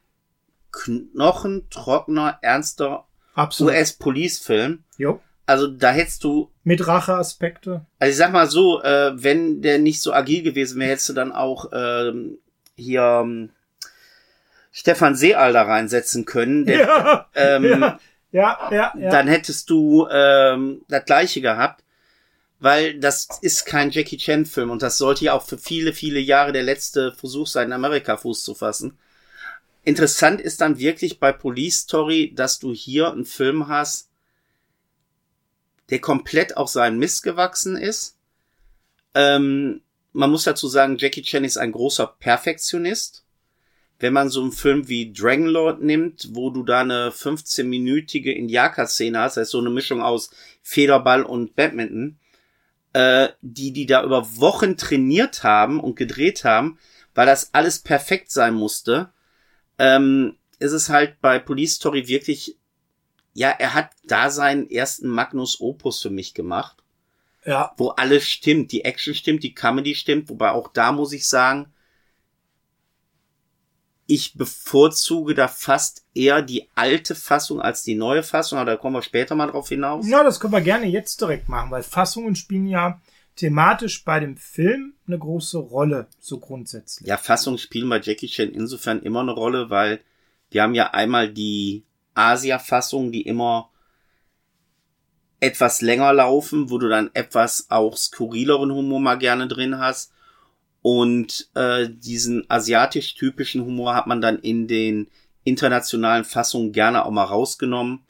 knochentrockener, ernster US-Police-Film. Also da hättest du. Mit Racheaspekte. Also ich sag mal so, äh, wenn der nicht so agil gewesen wäre, hättest du dann auch ähm, hier ähm, Stefan Seeal da reinsetzen können. Der, ja, ähm, ja. Ja, ja, ja. Dann hättest du ähm, das gleiche gehabt, weil das ist kein Jackie Chan Film und das sollte ja auch für viele, viele Jahre der letzte Versuch sein, in Amerika Fuß zu fassen. Interessant ist dann wirklich bei Police Story, dass du hier einen Film hast, der komplett auf seinen Mist gewachsen ist. Ähm, man muss dazu sagen, Jackie Chan ist ein großer Perfektionist wenn man so einen Film wie Dragonlord nimmt, wo du da eine 15-minütige Indiaka-Szene hast, das ist so eine Mischung aus Federball und Badminton, äh, die die da über Wochen trainiert haben und gedreht haben, weil das alles perfekt sein musste, ähm, ist es halt bei Police Story wirklich, ja, er hat da seinen ersten Magnus Opus für mich gemacht. Ja. Wo alles stimmt, die Action stimmt, die Comedy stimmt, wobei auch da muss ich sagen, ich bevorzuge da fast eher die alte Fassung als die neue Fassung, aber da kommen wir später mal drauf hinaus. Ja, das können wir gerne jetzt direkt machen, weil Fassungen spielen ja thematisch bei dem Film eine große Rolle, so grundsätzlich. Ja, Fassungen spielen bei Jackie Chan insofern immer eine Rolle, weil wir haben ja einmal die Asia-Fassung, die immer etwas länger laufen, wo du dann etwas auch skurrileren Humor mal gerne drin hast. Und äh, diesen asiatisch-typischen Humor hat man dann in den internationalen Fassungen gerne auch mal rausgenommen.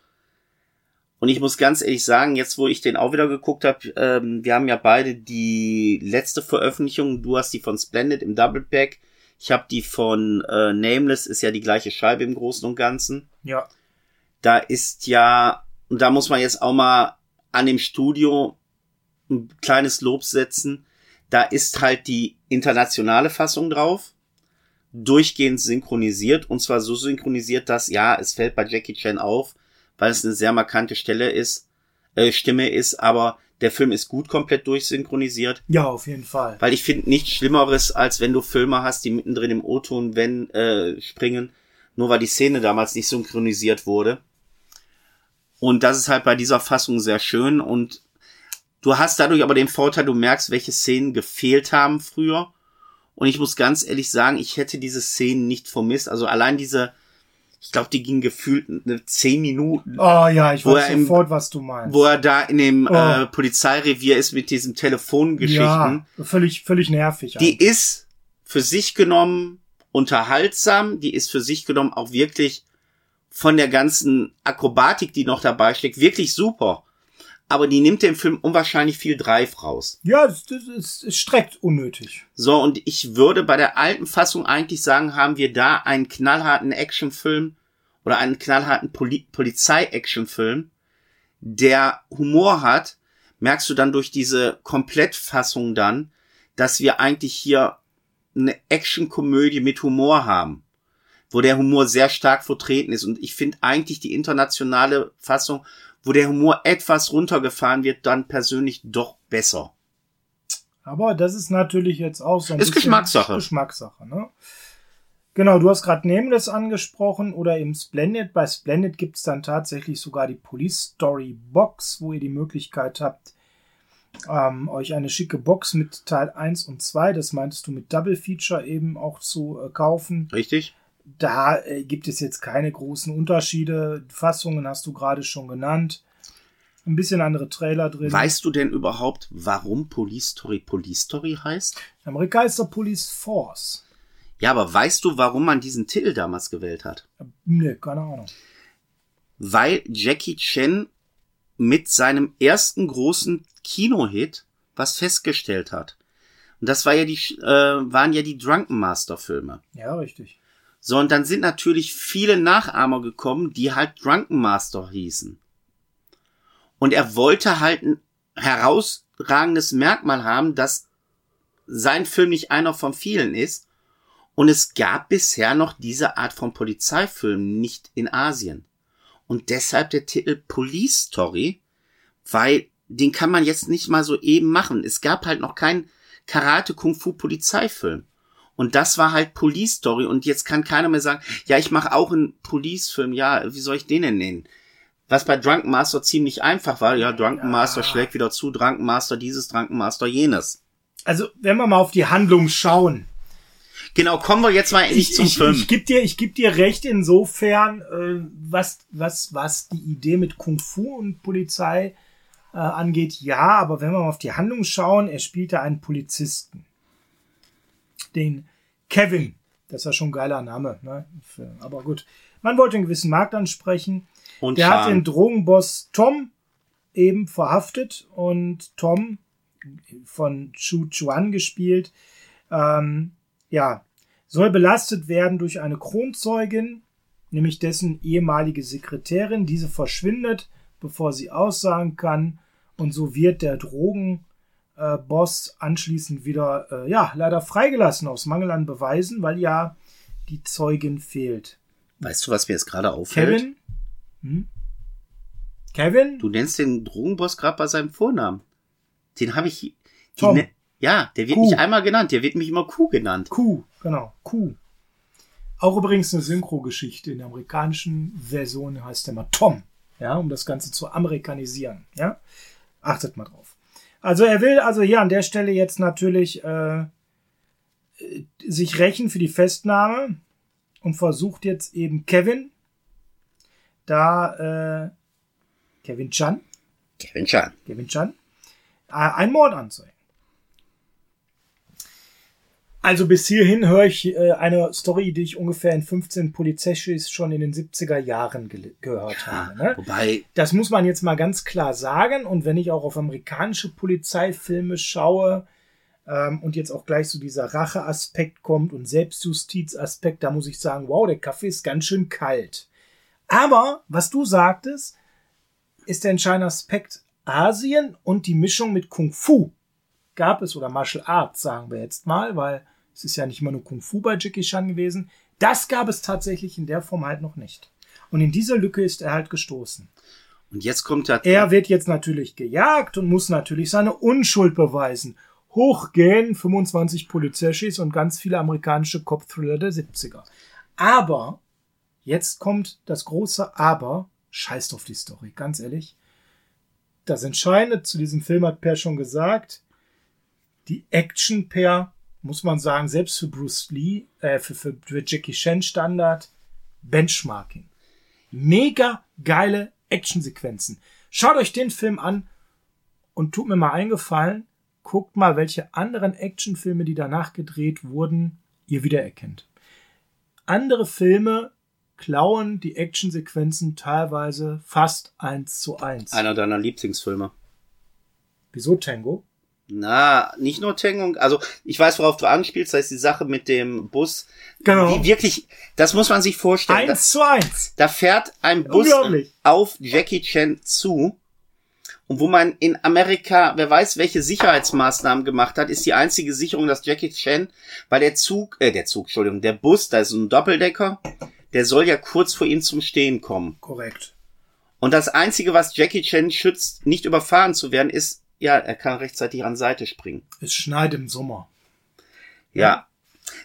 Und ich muss ganz ehrlich sagen, jetzt wo ich den auch wieder geguckt habe, ähm, wir haben ja beide die letzte Veröffentlichung. Du hast die von Splendid im Double Pack. Ich habe die von äh, Nameless, ist ja die gleiche Scheibe im Großen und Ganzen. Ja. Da ist ja, und da muss man jetzt auch mal an dem Studio ein kleines Lob setzen. Da ist halt die internationale Fassung drauf, durchgehend synchronisiert und zwar so synchronisiert, dass ja, es fällt bei Jackie Chan auf, weil es eine sehr markante Stelle ist, äh, Stimme ist, aber der Film ist gut komplett durchsynchronisiert. Ja, auf jeden Fall. Weil ich finde nichts Schlimmeres, als wenn du Filme hast, die mittendrin im O-Ton wenn äh, springen, nur weil die Szene damals nicht synchronisiert wurde. Und das ist halt bei dieser Fassung sehr schön und Du hast dadurch aber den Vorteil, du merkst, welche Szenen gefehlt haben früher. Und ich muss ganz ehrlich sagen, ich hätte diese Szenen nicht vermisst. Also allein diese, ich glaube, die ging gefühlt eine zehn Minuten. Oh ja, ich weiß sofort, im, was du meinst. Wo er da in dem oh. äh, Polizeirevier ist mit diesen Telefongeschichten. Ja, völlig, völlig nervig. Die eigentlich. ist für sich genommen unterhaltsam. Die ist für sich genommen auch wirklich von der ganzen Akrobatik, die noch dabei steckt, wirklich super aber die nimmt dem Film unwahrscheinlich viel Drive raus. Ja, das, das, das, das streckt unnötig. So, und ich würde bei der alten Fassung eigentlich sagen, haben wir da einen knallharten Actionfilm oder einen knallharten Poli Polizei-Actionfilm, der Humor hat, merkst du dann durch diese Komplettfassung dann, dass wir eigentlich hier eine Actionkomödie mit Humor haben, wo der Humor sehr stark vertreten ist. Und ich finde eigentlich die internationale Fassung wo der Humor etwas runtergefahren wird, dann persönlich doch besser. Aber das ist natürlich jetzt auch so ein ist bisschen Geschmackssache. Geschmackssache, ne? Genau, du hast gerade Nameless angesprochen oder eben Splendid. Bei Splendid gibt's dann tatsächlich sogar die Police Story Box, wo ihr die Möglichkeit habt, ähm, euch eine schicke Box mit Teil 1 und 2, das meintest du mit Double Feature eben auch zu äh, kaufen. Richtig? Da äh, gibt es jetzt keine großen Unterschiede. Fassungen hast du gerade schon genannt. Ein bisschen andere Trailer drin. Weißt du denn überhaupt, warum Police Story Police Story heißt? In Amerika ist der Police Force. Ja, aber weißt du, warum man diesen Titel damals gewählt hat? Ne, keine Ahnung. Weil Jackie Chan mit seinem ersten großen Kinohit was festgestellt hat. Und das war ja die, äh, waren ja die Drunken Master Filme. Ja, richtig. So, und dann sind natürlich viele Nachahmer gekommen, die halt Drunken Master hießen. Und er wollte halt ein herausragendes Merkmal haben, dass sein Film nicht einer von vielen ist. Und es gab bisher noch diese Art von Polizeifilm nicht in Asien. Und deshalb der Titel Police Story, weil den kann man jetzt nicht mal so eben machen. Es gab halt noch keinen Karate Kung Fu Polizeifilm. Und das war halt Police Story. Und jetzt kann keiner mehr sagen, ja, ich mache auch einen Police-Film. Ja, wie soll ich den denn nennen? Was bei Drunken Master ziemlich einfach war. Ja, Drunken Master schlägt wieder zu, Drunken Master dieses, Drunken Master jenes. Also, wenn wir mal auf die Handlung schauen. Genau, kommen wir jetzt mal endlich Ich, zum ich, Film. ich gebe dir, ich geb dir recht insofern, äh, was, was, was die Idee mit Kung Fu und Polizei äh, angeht. Ja, aber wenn wir mal auf die Handlung schauen, er spielt da einen Polizisten. Den Kevin. Das ist ja schon ein geiler Name. Ne? Aber gut. Man wollte einen gewissen Markt ansprechen. Und Der hat Chan. den Drogenboss Tom eben verhaftet und Tom von Chu Chuan gespielt, ähm, ja, soll belastet werden durch eine Kronzeugin, nämlich dessen ehemalige Sekretärin. Diese verschwindet, bevor sie aussagen kann und so wird der Drogenboss äh, Boss anschließend wieder, äh, ja, leider freigelassen aus Mangel an Beweisen, weil ja die Zeugin fehlt. Weißt du, was mir jetzt gerade auffällt? Kevin? Hm? Kevin? Du nennst den Drogenboss gerade bei seinem Vornamen. Den habe ich. Tom. ne- ja, der wird Kuh. nicht einmal genannt. Der wird mich immer Kuh genannt. Q, genau, Q. Auch übrigens eine Synchro-Geschichte. In der amerikanischen Version heißt der mal Tom, ja, um das Ganze zu amerikanisieren, ja. Achtet mal drauf. Also er will also hier an der Stelle jetzt natürlich äh, sich rächen für die Festnahme und versucht jetzt eben Kevin, da äh, Kevin Chan, Kevin Chan. Kevin Chan, äh, einen Mord anzuhängen. Also bis hierhin höre ich äh, eine Story, die ich ungefähr in 15 Polizeischis schon in den 70er Jahren gehört habe. Ne? Wobei, Das muss man jetzt mal ganz klar sagen. Und wenn ich auch auf amerikanische Polizeifilme schaue ähm, und jetzt auch gleich so dieser Racheaspekt kommt und Selbstjustizaspekt, da muss ich sagen, wow, der Kaffee ist ganz schön kalt. Aber was du sagtest, ist der entscheidende Aspekt Asien und die Mischung mit Kung Fu gab es oder Martial Arts, sagen wir jetzt mal, weil es ist ja nicht immer nur Kung Fu bei Jackie Chan gewesen. Das gab es tatsächlich in der Form halt noch nicht. Und in diese Lücke ist er halt gestoßen. und jetzt kommt da. Er wird jetzt natürlich gejagt und muss natürlich seine Unschuld beweisen. Hochgehen 25 Polizeischis und ganz viele amerikanische Cop-Thriller der 70er. Aber, jetzt kommt das große Aber, scheißt auf die Story, ganz ehrlich. Das Entscheidende zu diesem Film hat Per schon gesagt. Die Action per, muss man sagen, selbst für Bruce Lee, äh, für, für, für Jackie Chan Standard, Benchmarking mega geile Actionsequenzen. Schaut euch den Film an und tut mir mal eingefallen, guckt mal, welche anderen Actionfilme, die danach gedreht wurden, ihr wiedererkennt. Andere Filme klauen die Actionsequenzen teilweise fast eins zu eins. Einer deiner Lieblingsfilme. Wieso Tango? Na, nicht nur Tango. Also, ich weiß, worauf du anspielst. Das ist die Sache mit dem Bus. Genau. Die wirklich, das muss man sich vorstellen. Eins zu eins. Da fährt ein Bus auf Jackie Chan zu. Und wo man in Amerika, wer weiß, welche Sicherheitsmaßnahmen gemacht hat, ist die einzige Sicherung, dass Jackie Chan, weil der Zug, äh, der Zug, Entschuldigung, der Bus, da ist ein Doppeldecker, der soll ja kurz vor ihm zum Stehen kommen. Korrekt. Und das einzige, was Jackie Chan schützt, nicht überfahren zu werden, ist, ja, er kann rechtzeitig an Seite springen. Es schneit im Sommer. Ja.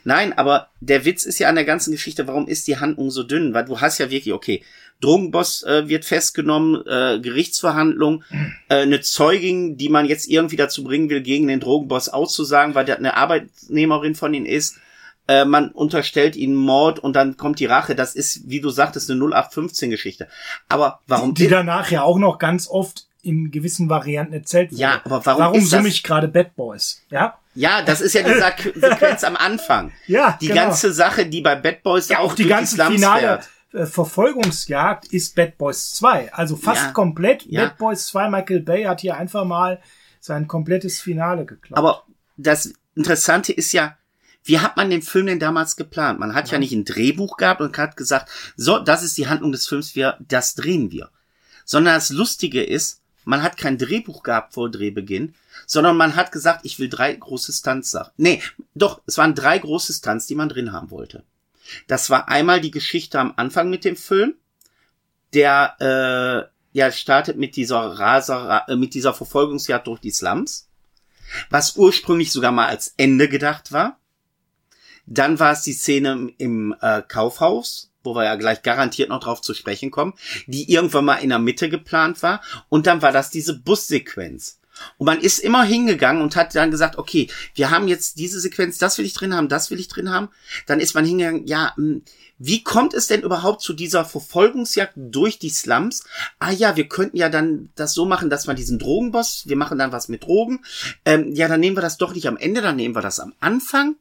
Nein, aber der Witz ist ja an der ganzen Geschichte, warum ist die Handlung so dünn? Weil du hast ja wirklich, okay, Drogenboss äh, wird festgenommen, äh, Gerichtsverhandlung, äh, eine Zeugin, die man jetzt irgendwie dazu bringen will, gegen den Drogenboss auszusagen, weil der eine Arbeitnehmerin von ihm ist. Äh, man unterstellt ihnen Mord und dann kommt die Rache. Das ist, wie du sagtest, eine 0815-Geschichte. Aber warum... Die danach ja auch noch ganz oft in gewissen Varianten erzählt wurde. Ja, aber warum Warum summe ich gerade Bad Boys? Ja? Ja, das ist ja die Sequ- Sequenz am Anfang. Ja, Die genau. ganze Sache, die bei Bad Boys Ja, auch die durch ganze Slums finale fährt. äh, Verfolgungsjagd ist Bad Boys 2. Also fast Ja, komplett. ja. Bad Boys 2, Michael Bay hat hier einfach mal sein komplettes Finale geklaut. Aber das Interessante ist ja, wie hat man den Film denn damals geplant? Man hat ja, nicht ein Drehbuch gehabt und hat gesagt, so, das ist die Handlung des Films, wir, das drehen wir. Sondern das Lustige ist, man hat kein Drehbuch gehabt vor Drehbeginn, sondern man hat gesagt, ich will drei große Stunts. Nee, doch, es waren drei große Stunts, die man drin haben wollte. Das war einmal die Geschichte am Anfang mit dem Film, der äh, ja startet mit dieser Raser, äh, mit dieser Verfolgungsjagd durch die Slums, was ursprünglich sogar mal als Ende gedacht war. Dann war es die Szene im äh, Kaufhaus, wo wir ja gleich garantiert noch drauf zu sprechen kommen, die irgendwann mal in der Mitte geplant war. Und dann war das diese Bussequenz. Und man ist immer hingegangen und hat dann gesagt, okay, wir haben jetzt diese Sequenz, das will ich drin haben, das will ich drin haben. Dann ist man hingegangen, ja, mh, wie kommt es denn überhaupt zu dieser Verfolgungsjagd durch die Slums? Ah ja, wir könnten ja dann das so machen, dass man diesen Drogenboss, wir machen dann was mit Drogen. Ähm, ja, dann nehmen wir das doch nicht am Ende, dann nehmen wir das am Anfang.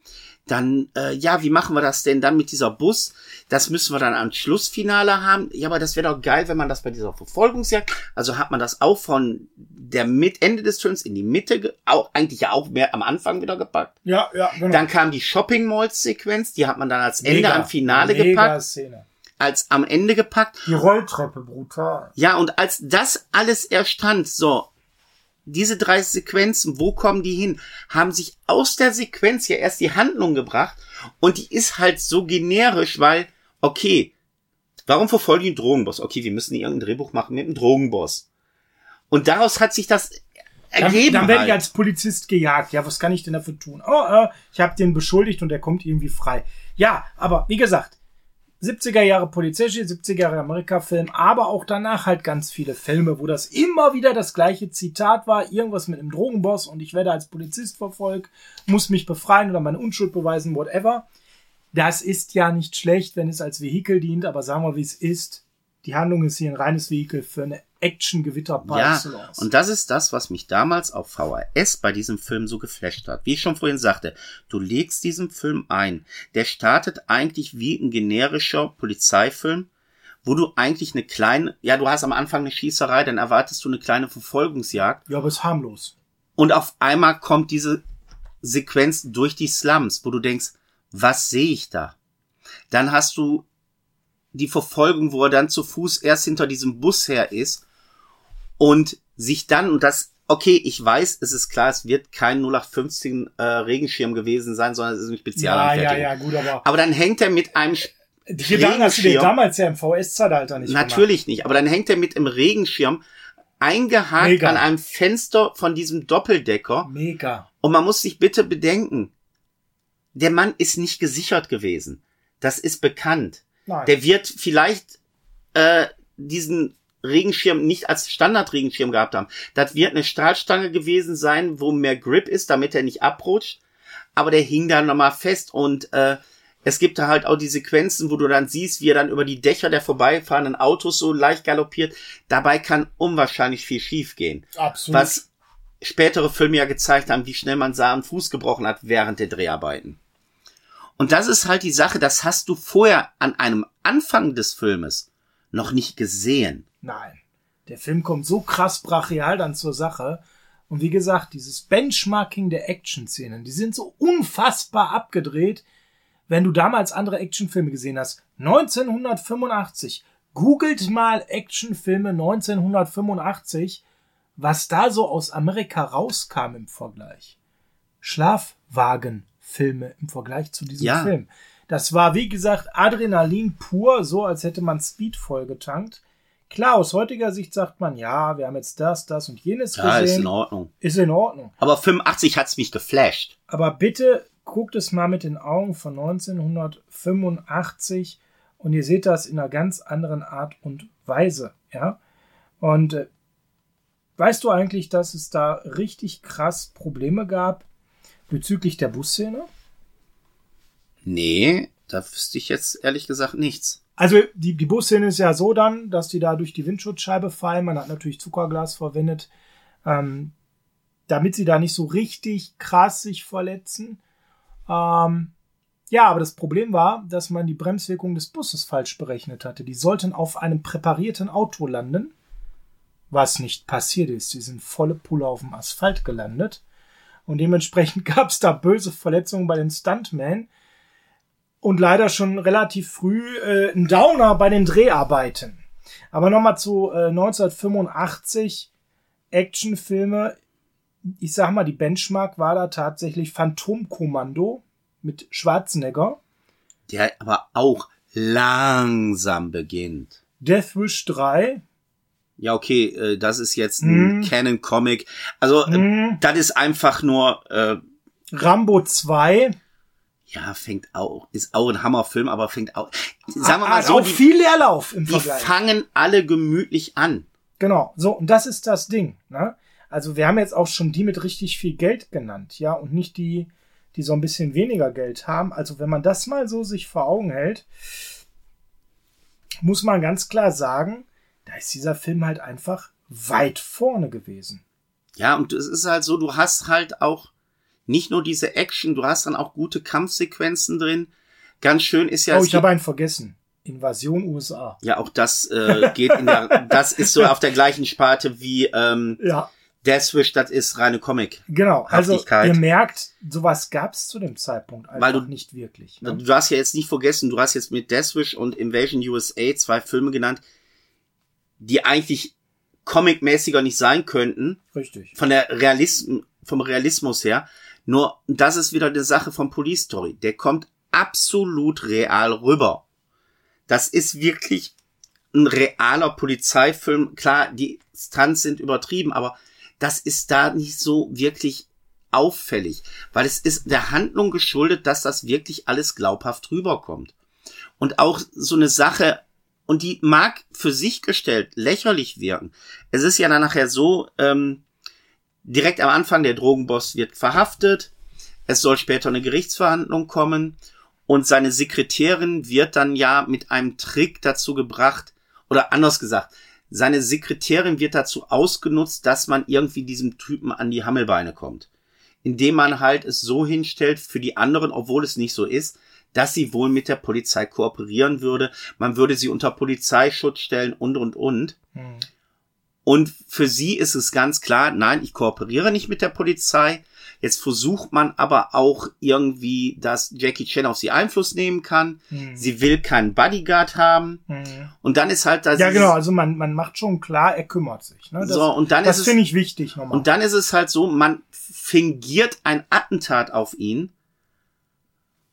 Dann, äh, ja, wie machen wir das denn dann mit dieser Bus? Das müssen wir dann am Schlussfinale haben. Ja, aber das wäre doch geil, wenn man das bei dieser Verfolgungsjagd, also hat man das auch von der mit Ende des Films in die Mitte, auch eigentlich ja auch mehr am Anfang wieder gepackt. ja, ja, genau. Dann kam die Shopping Malls Sequenz, die hat man dann als Ende Mega, am Finale mega gepackt, Szene. als am Ende gepackt. Die Rolltreppe, brutal. Ja, und als das alles erstand, so, diese drei Sequenzen, wo kommen die hin? Haben sich aus der Sequenz ja erst die Handlung gebracht und die ist halt so generisch, weil, okay, warum verfolgen die einen Drogenboss? Okay, wir müssen irgendein Drehbuch machen mit einem Drogenboss. Und daraus hat sich das Dann, ergeben. dann werde ich halt. als Polizist gejagt. Ja, was kann ich denn dafür tun? Oh, äh, ich habe den beschuldigt und der kommt irgendwie frei. Ja, aber wie gesagt, 70er Jahre Polizeigeschichte, 70er Jahre Amerika-Film, aber auch danach halt ganz viele Filme, wo das immer wieder das gleiche Zitat war, irgendwas mit einem Drogenboss und ich werde als Polizist verfolgt, muss mich befreien oder meine Unschuld beweisen, whatever. Das ist ja nicht schlecht, wenn es als Vehikel dient, aber sagen wir, wie es ist. Die Handlung ist hier ein reines Vehikel für eine Action-Gewitter par Ja, excellence. und das ist das, was mich damals auf VHS bei diesem Film so geflasht hat. Wie ich schon vorhin sagte, du legst diesen Film ein. Der startet eigentlich wie ein generischer Polizeifilm, wo du eigentlich eine kleine, ja, du hast am Anfang eine Schießerei, dann erwartest du eine kleine Verfolgungsjagd ja, aber ist harmlos. und auf einmal kommt diese Sequenz durch die Slums, wo du denkst, was sehe ich da? Dann hast du die Verfolgung, wo er dann zu Fuß erst hinter diesem Bus her ist und sich dann, und das, okay, ich weiß, es ist klar, es wird kein 0815 äh, Regenschirm gewesen sein, sondern es ist ein Ja, ja, Spezialanfertigung. ja, gut, aber Aber dann hängt er mit einem die Gedanken hast du dir damals ja im VS-Zeitalter nicht Natürlich nicht, aber dann hängt er mit dem Regenschirm eingehakt Mega. an einem Fenster von diesem Doppeldecker. gemacht. Mega. Und man muss sich bitte bedenken, der Mann ist nicht gesichert gewesen. Das ist bekannt. Nein. Der wird vielleicht äh, diesen Regenschirm nicht als Standardregenschirm gehabt haben. Das wird eine Stahlstange gewesen sein, wo mehr Grip ist, damit er nicht abrutscht. Aber der hing da nochmal fest und äh, es gibt da halt auch die Sequenzen, wo du dann siehst, wie er dann über die Dächer der vorbeifahrenden Autos so leicht galoppiert. Dabei kann unwahrscheinlich viel schiefgehen. Absolut. Was spätere Filme ja gezeigt haben, wie schnell man sah und Fuß gebrochen hat während der Dreharbeiten. Und das ist halt die Sache, das hast du vorher an einem Anfang des Filmes noch nicht gesehen. Nein. Der Film kommt so krass brachial dann zur Sache. Und wie gesagt, dieses Benchmarking der Action-Szenen, die sind so unfassbar abgedreht. Wenn du damals andere Actionfilme gesehen hast, 1985, googelt mal Actionfilme 1985, was da so aus Amerika rauskam im Vergleich. Schlafwagenfilme im Vergleich zu diesem Ja. Film. Das war, wie gesagt, Adrenalin pur, so als hätte man Speed vollgetankt. Klar, aus heutiger Sicht sagt man, ja, wir haben jetzt das, das und jenes Ja, ist gesehen. in Ordnung. Ist in Ordnung. Aber 85 hat's mich geflasht. Aber bitte guckt es mal mit den Augen von 1985 und ihr seht das in einer ganz anderen Art und Weise, ja. Und äh, weißt du eigentlich, dass es da richtig krass Probleme gab bezüglich der Busszene? Nee, da wüsste ich jetzt ehrlich gesagt nichts. Also die, die Busszene ist ja so dann, dass die da durch die Windschutzscheibe fallen. Man hat natürlich Zuckerglas verwendet, ähm, damit sie da nicht so richtig krass sich verletzen. Ähm, ja, aber das Problem war, dass man die Bremswirkung des Busses falsch berechnet hatte. Die sollten auf einem präparierten Auto landen, was nicht passiert ist. Die sind volle Pulle auf dem Asphalt gelandet. Und dementsprechend gab es da böse Verletzungen bei den Stuntmen und leider schon relativ früh äh, ein Downer bei den Dreharbeiten. Aber nochmal zu äh, 1985 Actionfilme. Ich sag mal, die Benchmark war da tatsächlich Phantomkommando mit Schwarzenegger. Der aber auch langsam beginnt. Death Wish 3. Ja, okay, äh, das ist jetzt ein mm. Canon-Comic. Also, mm. das ist einfach nur... Äh, Rambo 2 ja, fängt auch, ist auch ein Hammerfilm, aber fängt auch, sagen wir mal so, auch die, viel Leerlauf im die Vergleich. fangen alle gemütlich an. Genau, so, und das ist das Ding, ne? Also wir haben jetzt auch schon die mit richtig viel Geld genannt, ja, und nicht die, die so ein bisschen weniger Geld haben. Also wenn man das mal so sich vor Augen hält, muss man ganz klar sagen, da ist dieser Film halt einfach weit vorne gewesen. Ja, und es ist halt so, du hast halt auch nicht nur diese Action, du hast dann auch gute Kampfsequenzen drin. Ganz schön ist ja. Oh, ich habe einen vergessen. Invasion USA. Ja, auch das äh, geht in der, das ist so auf der gleichen Sparte wie ähm, ja. Deathwish, das ist reine Comic. Genau, also ihr merkt, sowas gab's zu dem Zeitpunkt einfach Weil du, nicht wirklich. Ne? Du hast ja jetzt nicht vergessen, du hast jetzt mit Deathwish und Invasion USA zwei Filme genannt, die eigentlich comicmäßiger nicht sein könnten. Richtig. Von der Realism, vom Realismus her. Nur, das ist wieder eine Sache vom Police Story. Der kommt absolut real rüber. Das ist wirklich ein realer Polizeifilm. Klar, die Stunts sind übertrieben, aber das ist da nicht so wirklich auffällig, weil es ist der Handlung geschuldet, dass das wirklich alles glaubhaft rüberkommt. Und auch so eine Sache, und die mag für sich gestellt lächerlich wirken. Es ist ja dann nachher so, ähm, direkt am Anfang, der Drogenboss wird verhaftet. Es soll später eine Gerichtsverhandlung kommen. Und seine Sekretärin wird dann ja mit einem Trick dazu gebracht, oder anders gesagt, seine Sekretärin wird dazu ausgenutzt, dass man irgendwie diesem Typen an die Hammelbeine kommt. Indem man halt es so hinstellt für die anderen, obwohl es nicht so ist, dass sie wohl mit der Polizei kooperieren würde. Man würde sie unter Polizeischutz stellen und, und, und. Mhm. Und für sie ist es ganz klar, nein, ich kooperiere nicht mit der Polizei. Jetzt versucht man aber auch irgendwie, dass Jackie Chan auf sie Einfluss nehmen kann. Mhm. Sie will keinen Bodyguard haben. Mhm. Und dann ist halt das. Ja, genau. Also man, man macht schon klar, er kümmert sich. Ne? Das, so, und dann das finde ich wichtig nochmal. Und dann ist es halt so, man fingiert ein Attentat auf ihn,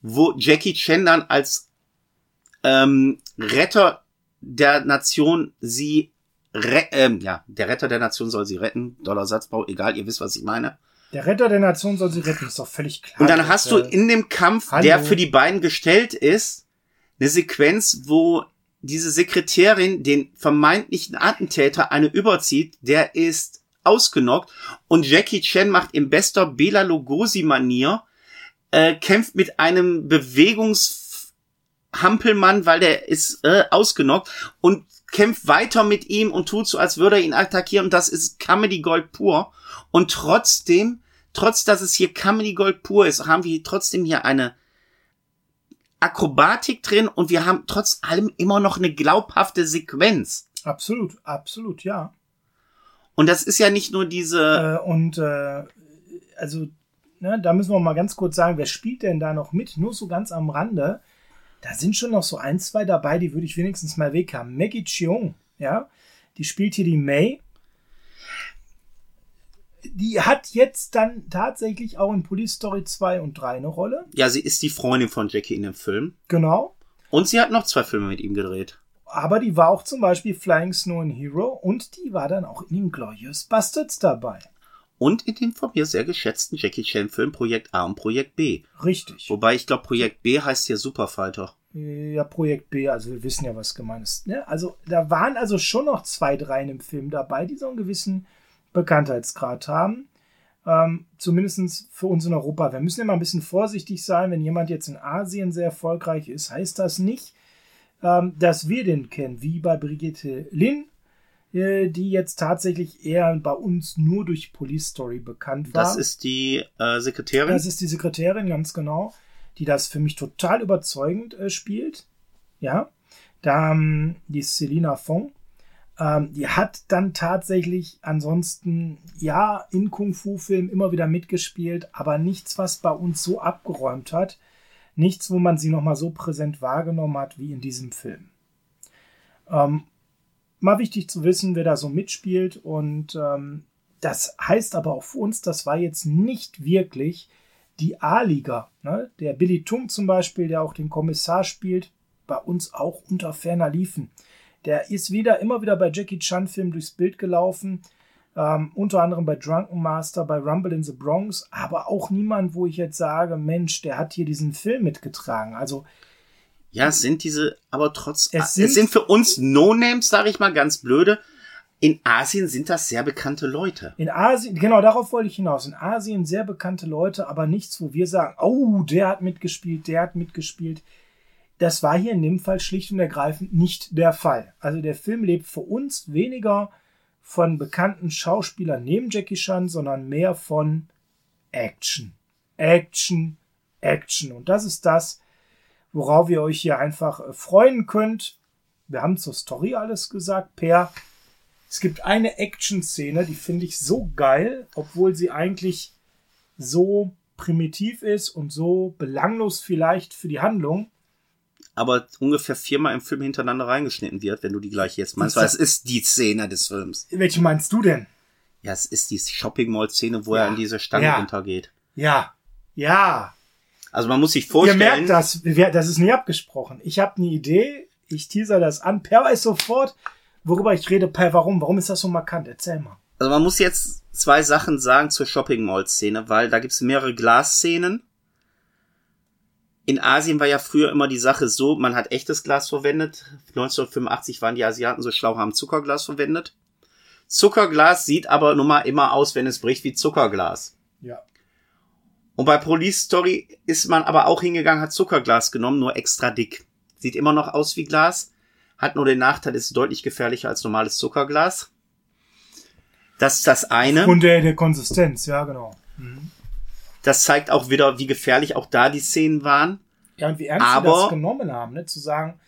wo Jackie Chan dann als ähm, Retter der Nation sie Re ähm, ja, der Retter der Nation soll sie retten. Dollar Satzbau, egal, ihr wisst, was ich meine. Der Retter der Nation soll sie retten, ist doch völlig klar. Und dann hast du in dem Kampf, Hallo. der für die beiden gestellt ist, eine Sequenz, wo diese Sekretärin den vermeintlichen Attentäter eine überzieht, der ist ausgenockt und Jackie Chan macht im bester Bela Lugosi-Manier, äh, kämpft mit einem Bewegungshampelmann, weil der ist äh, ausgenockt und kämpft weiter mit ihm und tut so, als würde er ihn attackieren. Und das ist Comedy Gold pur. Und trotzdem, trotz dass es hier Comedy Gold pur ist, haben wir trotzdem hier eine Akrobatik drin und wir haben trotz allem immer noch eine glaubhafte Sequenz. Absolut, absolut, ja. Und das ist ja nicht nur diese. Äh, und äh, also, ne, da müssen wir mal ganz kurz sagen, wer spielt denn da noch mit? Nur so ganz am Rande da sind schon noch so ein, zwei dabei, die würde ich wenigstens mal weg haben. Maggie Cheung, ja, die spielt hier die May. Die hat jetzt dann tatsächlich auch in Police Story 2 und 3 eine Rolle. Ja, sie ist die Freundin von Jackie in dem Film. Genau. Und sie hat noch zwei Filme mit ihm gedreht. Aber die war auch zum Beispiel Flying Snow and Hero und die war dann auch in den Glorious Bastards dabei. Und in dem von mir sehr geschätzten Jackie Chan Film Projekt A und Projekt B. Richtig. Wobei ich glaube, Projekt B heißt hier Superfighter. Ja, Projekt B, also wir wissen ja, was gemeint ist. Ne? Also da waren also schon noch zwei, drei in dem Film dabei, die so einen gewissen Bekanntheitsgrad haben. Ähm, Zumindest für uns in Europa. Wir müssen immer ein bisschen vorsichtig sein, wenn jemand jetzt in Asien sehr erfolgreich ist, heißt das nicht, ähm, dass wir den kennen, wie bei Brigitte Lin, die jetzt tatsächlich eher bei uns nur durch Police Story bekannt war. Das ist die äh, Sekretärin. Das ist die Sekretärin, ganz genau, die das für mich total überzeugend äh, spielt. Ja, da ähm, die Selina Fong. Ähm, die hat dann tatsächlich ansonsten, ja, in Kung-Fu-Filmen immer wieder mitgespielt, aber nichts, was bei uns so abgeräumt hat. Nichts, wo man sie nochmal so präsent wahrgenommen hat wie in diesem Film. Ähm, mal wichtig zu wissen, wer da so mitspielt. Und ähm, das heißt aber auch für uns, das war jetzt nicht wirklich die A-Liga. Ne? Der Billy Tung zum Beispiel, der auch den Kommissar spielt, bei uns auch unter ferner liefen. Der ist wieder immer wieder bei Jackie Chan Filmen durchs Bild gelaufen. Ähm, unter anderem bei Drunken Master, bei Rumble in the Bronx, aber auch niemand, wo ich jetzt sage, Mensch, der hat hier diesen Film mitgetragen. Also ja, es sind diese, aber trotz, Es es sind- sind, für uns No-Names, sage ich mal ganz blöde. In Asien sind das sehr bekannte Leute. In Asien, genau darauf wollte ich hinaus. In Asien sehr bekannte Leute, aber nichts, wo wir sagen, oh, der hat mitgespielt, der hat mitgespielt. Das war hier in dem Fall schlicht und ergreifend nicht der Fall. Also der Film lebt für uns weniger von bekannten Schauspielern neben Jackie Chan, sondern mehr von Action. Action, Action. Und das ist das, worauf ihr euch hier einfach äh, freuen könnt. Wir haben zur Story alles gesagt. Per, es gibt eine Action-Szene, die finde ich so geil, obwohl sie eigentlich so primitiv ist und so belanglos vielleicht für die Handlung. Aber ungefähr viermal im Film hintereinander reingeschnitten wird, wenn du die gleiche jetzt meinst. Weil das- es ist die Szene des Films. Welche meinst du denn? Ja, es ist die Shopping Mall Szene, wo Ja. er in diese Stange Ja. runtergeht. Ja, ja. Also man muss sich Ihr vorstellen. merkt das, das ist nie abgesprochen. Ich habe eine Idee, ich teaser das an. Per weiß sofort, worüber ich rede. Per, warum? Warum ist das so markant? Erzähl mal. Also man muss jetzt zwei Sachen sagen zur Shopping Mall Szene, weil da gibt's mehrere Glasszenen. In Asien war ja früher immer die Sache so, man hat echtes Glas verwendet. 1985 waren die Asiaten so schlau, haben Zuckerglas verwendet. Zuckerglas sieht aber nun mal immer aus, wenn es bricht, wie Zuckerglas. Ja. Und bei Police Story ist man aber auch hingegangen, hat Zuckerglas genommen, nur extra dick. Sieht immer noch aus wie Glas, hat nur den Nachteil, ist deutlich gefährlicher als normales Zuckerglas. Das ist das eine. Und der, der Konsistenz, ja, genau. Das zeigt auch wieder, wie gefährlich auch da die Szenen waren. Ja, und wie ernst sie Aber- das genommen haben, ne? zu sagen,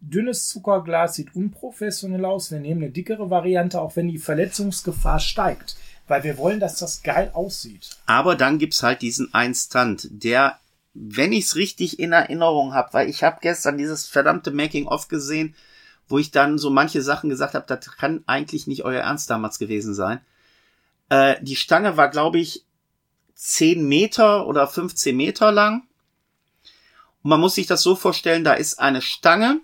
dünnes Zuckerglas sieht unprofessionell aus, wir nehmen eine dickere Variante, auch wenn die Verletzungsgefahr steigt. Weil wir wollen, dass das geil aussieht. Aber dann gibt's halt diesen einen Stunt, der, wenn ich's richtig in Erinnerung habe, weil ich habe gestern dieses verdammte Making-of gesehen, wo ich dann so manche Sachen gesagt habe, das kann eigentlich nicht euer Ernst damals gewesen sein. Äh, die Stange war, glaube ich, 10 Meter oder 15 Meter lang. Und man muss sich das so vorstellen, da ist eine Stange,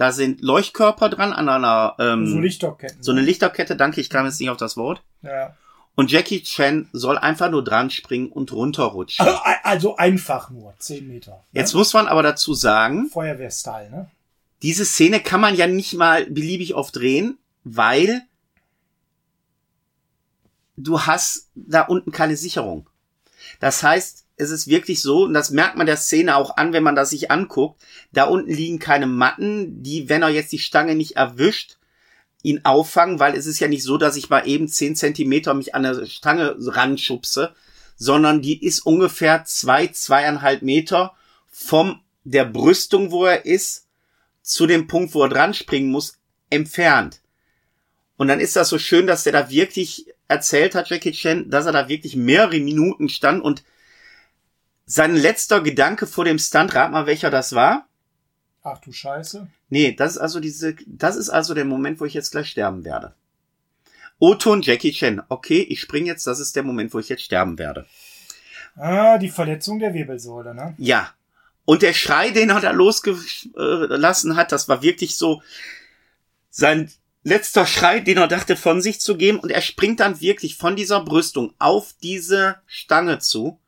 da sind Leuchtkörper dran an einer ähm, so Lichterketten. so eine Lichterkette, danke, ich kam jetzt nicht auf das Wort. ja. Und Jackie Chan soll einfach nur dran springen und runterrutschen. also, also einfach nur, 10 Meter. Jetzt muss man aber dazu sagen, Feuerwehrstyle, ne? diese Szene kann man ja nicht mal beliebig oft drehen, weil du hast da unten keine Sicherung. Das heißt, es ist wirklich so, und das merkt man der Szene auch an, wenn man das sich anguckt, da unten liegen keine Matten, die, wenn er jetzt die Stange nicht erwischt, ihn auffangen, weil es ist ja nicht so, dass ich mal eben 10 Zentimeter mich an der Stange ranschubse, sondern die ist ungefähr zwei, zweieinhalb Meter vom der Brüstung, wo er ist, zu dem Punkt, wo er dran springen muss, entfernt. Und dann ist das so schön, dass der da wirklich erzählt hat, Jackie Chan, dass er da wirklich mehrere Minuten stand und sein letzter Gedanke vor dem Stunt, rat mal, welcher das war? Ach du Scheiße. Nee, das ist also diese, das ist also der Moment, wo ich jetzt gleich sterben werde. O-Ton Jackie Chan. Okay, ich spring jetzt, das ist der Moment, wo ich jetzt sterben werde. Ah, die Verletzung der Wirbelsäule, ne? Ja. Und der Schrei, den er da losgelassen hat, das war wirklich so, sein letzter Schrei, den er dachte von sich zu geben und er springt dann wirklich von dieser Brüstung auf diese Stange zu.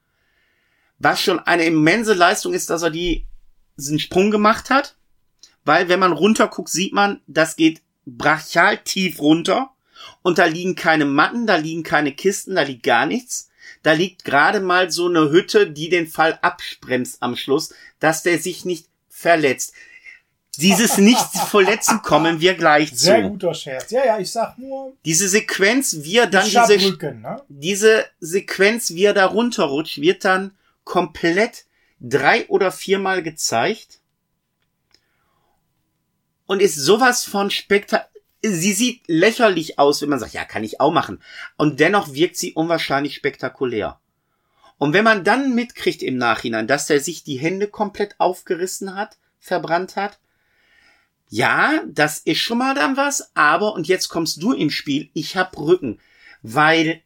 Was schon eine immense Leistung ist, dass er die, diesen Sprung gemacht hat. Weil wenn man runterguckt, sieht man, das geht brachial tief runter. Und da liegen keine Matten, da liegen keine Kisten, da liegt gar nichts. Da liegt gerade mal so eine Hütte, die den Fall abbremst am Schluss, dass der sich nicht verletzt. Dieses Nicht-Verletzen kommen wir gleich Sehr zu. Sehr guter Scherz. Ja, ja, ich sag nur. Diese Sequenz, wie er dann diese, ne? diese Sequenz, wie er da runterrutscht, wird dann komplett drei oder viermal gezeigt. Und ist sowas von spektakulär. Sie sieht lächerlich aus, wenn man sagt, ja, kann ich auch machen. Und dennoch wirkt sie unwahrscheinlich spektakulär. Und wenn man dann mitkriegt im Nachhinein, dass er sich die Hände komplett aufgerissen hat, verbrannt hat, ja, das ist schon mal dann was, aber, und jetzt kommst du im Spiel, ich hab Rücken, weil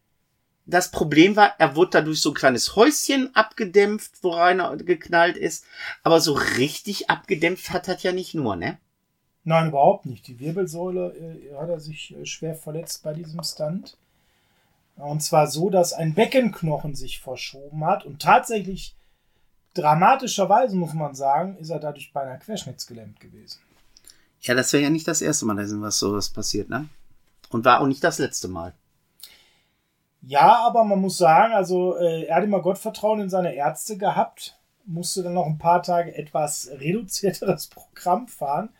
das Problem war, er wurde dadurch so ein kleines Häuschen abgedämpft, wo Rainer geknallt ist, aber so richtig abgedämpft hat er ja nicht nur, ne? Nein, überhaupt nicht. Die Wirbelsäule äh, hat er sich äh, schwer verletzt bei diesem Stunt. Und zwar so, dass ein Beckenknochen sich verschoben hat und tatsächlich dramatischerweise, muss man sagen, ist er dadurch beinahe querschnittsgelähmt gewesen. Ja, das wäre ja nicht das erste Mal, dass sowas passiert, ne? Und war auch nicht das letzte Mal. Ja, aber man muss sagen, also äh, er hat immer Gottvertrauen in seine Ärzte gehabt, musste dann noch ein paar Tage etwas reduzierteres Programm fahren.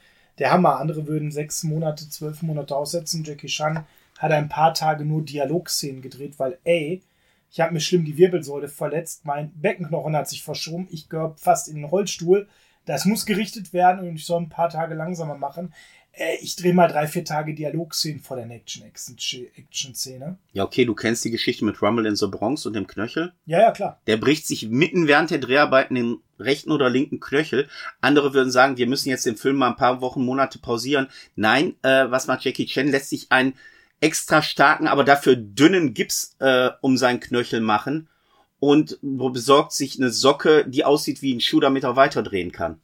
Der Hammer, andere würden sechs Monate, zwölf Monate aussetzen. Jackie Chan hat ein paar Tage nur Dialogszenen gedreht, weil, ey, ich habe mir schlimm die Wirbelsäule verletzt, mein Beckenknochen hat sich verschoben, ich gehöre fast in den Rollstuhl. Das muss gerichtet werden und ich soll ein paar Tage langsamer machen. Äh, ich drehe mal drei, vier Tage Dialogszenen vor der Action-Szene. Ja, okay, du kennst die Geschichte mit Rumble in the Bronx und dem Knöchel. Ja, ja, klar. Der bricht sich mitten während der Dreharbeiten den rechten oder linken Knöchel. Andere würden sagen, wir müssen jetzt den Film mal ein paar Wochen, Monate pausieren. Nein, äh, was macht Jackie Chan? Lässt sich einen extra starken, aber dafür dünnen Gips äh, um seinen Knöchel machen und besorgt sich eine Socke, die aussieht wie ein Schuh, damit er weiterdrehen kann.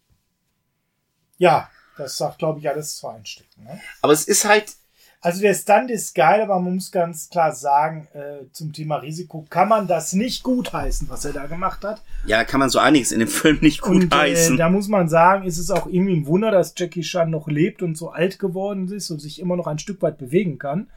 Ja, das sagt, glaube ich, alles zu einstecken. Ne? Aber es ist halt. Also der Stunt ist geil, aber man muss ganz klar sagen, äh, zum Thema Risiko kann man das nicht gutheißen, was er da gemacht hat. Ja, kann man so einiges in dem Film nicht gutheißen. Äh, da muss man sagen, ist es auch irgendwie ein Wunder, dass Jackie Chan noch lebt und so alt geworden ist und sich immer noch ein Stück weit bewegen kann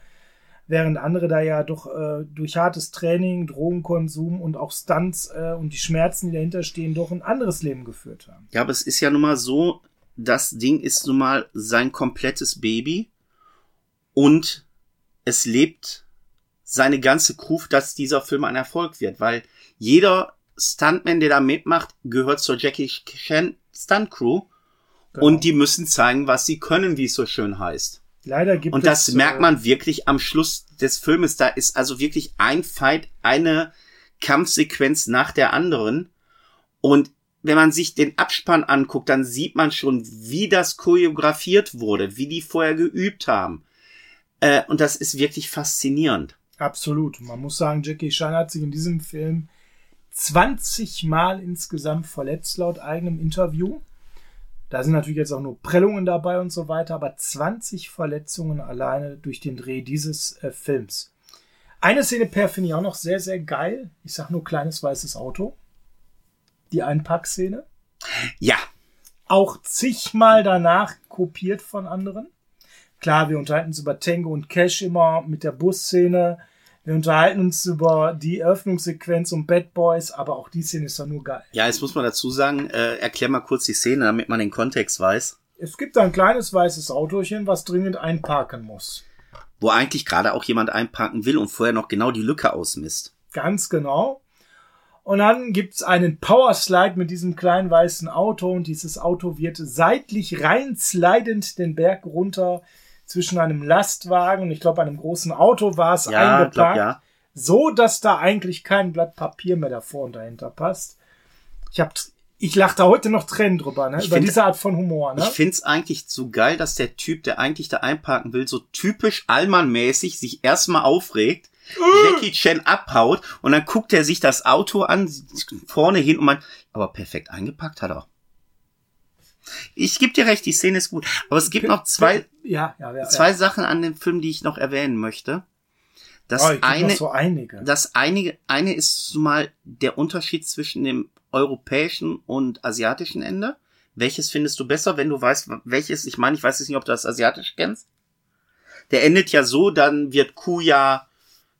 während andere da ja doch äh, durch hartes Training, Drogenkonsum und auch Stunts äh, und die Schmerzen, die dahinter stehen, doch ein anderes Leben geführt haben. Ja, aber es ist ja nun mal so, das Ding ist nun mal sein komplettes Baby und es lebt seine ganze Crew, dass dieser Film ein Erfolg wird, weil jeder Stuntman, der da mitmacht, gehört zur Jackie Chan Stunt Crew genau. und die müssen zeigen, was sie können, wie es so schön heißt. Leider gibt Und das es, merkt man wirklich am Schluss des Filmes. Da ist also wirklich ein Fight, eine Kampfsequenz nach der anderen. Und wenn man sich den Abspann anguckt, dann sieht man schon, wie das choreografiert wurde, wie die vorher geübt haben. Äh, und das ist wirklich faszinierend. Absolut. Man muss sagen, Jackie Chan hat sich in diesem Film 20 Mal insgesamt verletzt, laut eigenem Interview. Da sind natürlich jetzt auch nur Prellungen dabei und so weiter, aber 20 Verletzungen alleine durch den Dreh dieses äh, Films. Eine Szene per finde ich auch noch sehr, sehr geil. Ich sag nur kleines weißes Auto. Die Einpackszene. Ja. Auch zigmal danach kopiert von anderen. Klar, wir unterhalten uns über Tango und Cash immer mit der Busszene. Wir unterhalten uns über die Eröffnungssequenz und Bad Boys, aber auch die Szene ist doch nur geil. Ja, jetzt muss man dazu sagen, äh, erklär mal kurz die Szene, damit man den Kontext weiß. Es gibt ein kleines weißes Autochen, was dringend einparken muss. Wo eigentlich gerade auch jemand einparken will und vorher noch genau die Lücke ausmisst. Ganz genau. Und dann gibt's einen Powerslide mit diesem kleinen weißen Auto und dieses Auto wird seitlich rein slidend den Berg runter zwischen einem Lastwagen und ich glaube einem großen Auto war es ja, eingepackt. Glaub, ja. So, dass da eigentlich kein Blatt Papier mehr davor und dahinter passt. Ich hab, ich lache da heute noch Tränen drüber, ne? Ich Über find, diese Art von Humor, ne? Ich find's eigentlich so geil, dass der Typ, der eigentlich da einparken will, so typisch Allmann-mäßig sich erstmal aufregt. Jackie Chan abhaut und dann guckt er sich das Auto an, vorne hin und meint, aber perfekt eingepackt hat er. Ich gebe dir recht, die Szene ist gut. Aber es gibt noch zwei, Ja, ja, ja. zwei. Sachen an dem Film, die ich noch erwähnen möchte. Das Oh, geb eine, so einige. das einige, eine ist mal der Unterschied zwischen dem europäischen und asiatischen Ende. Welches findest du besser, wenn du weißt, welches? Ich meine, ich weiß jetzt nicht, ob du das asiatisch kennst. Der endet ja so, dann wird Kuya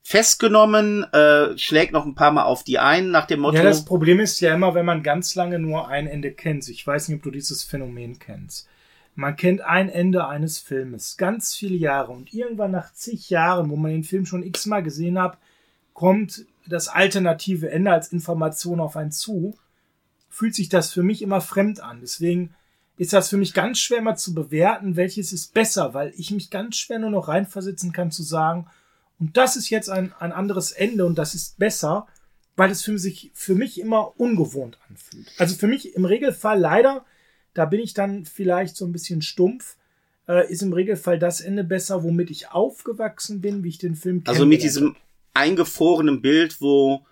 festgenommen, äh, schlägt noch ein paar Mal auf die ein, nach dem Motto. Ja, das Problem ist ja immer, wenn man ganz lange nur ein Ende kennt. Ich weiß nicht, ob du dieses Phänomen kennst. Man kennt ein Ende eines Filmes, ganz viele Jahre. Und irgendwann nach zig Jahren, wo man den Film schon x-mal gesehen hat, kommt das alternative Ende als Information auf einen zu. Fühlt sich das für mich immer fremd an. Deswegen ist das für mich ganz schwer mal zu bewerten, welches ist besser, weil ich mich ganz schwer nur noch reinversetzen kann zu sagen, und das ist jetzt ein, ein anderes Ende und das ist besser, weil es für sich für mich immer ungewohnt anfühlt. Also für mich im Regelfall leider, da bin ich dann vielleicht so ein bisschen stumpf, äh, ist im Regelfall das Ende besser, womit ich aufgewachsen bin, wie ich den Film Also mit diesem eingefrorenen Bild, wo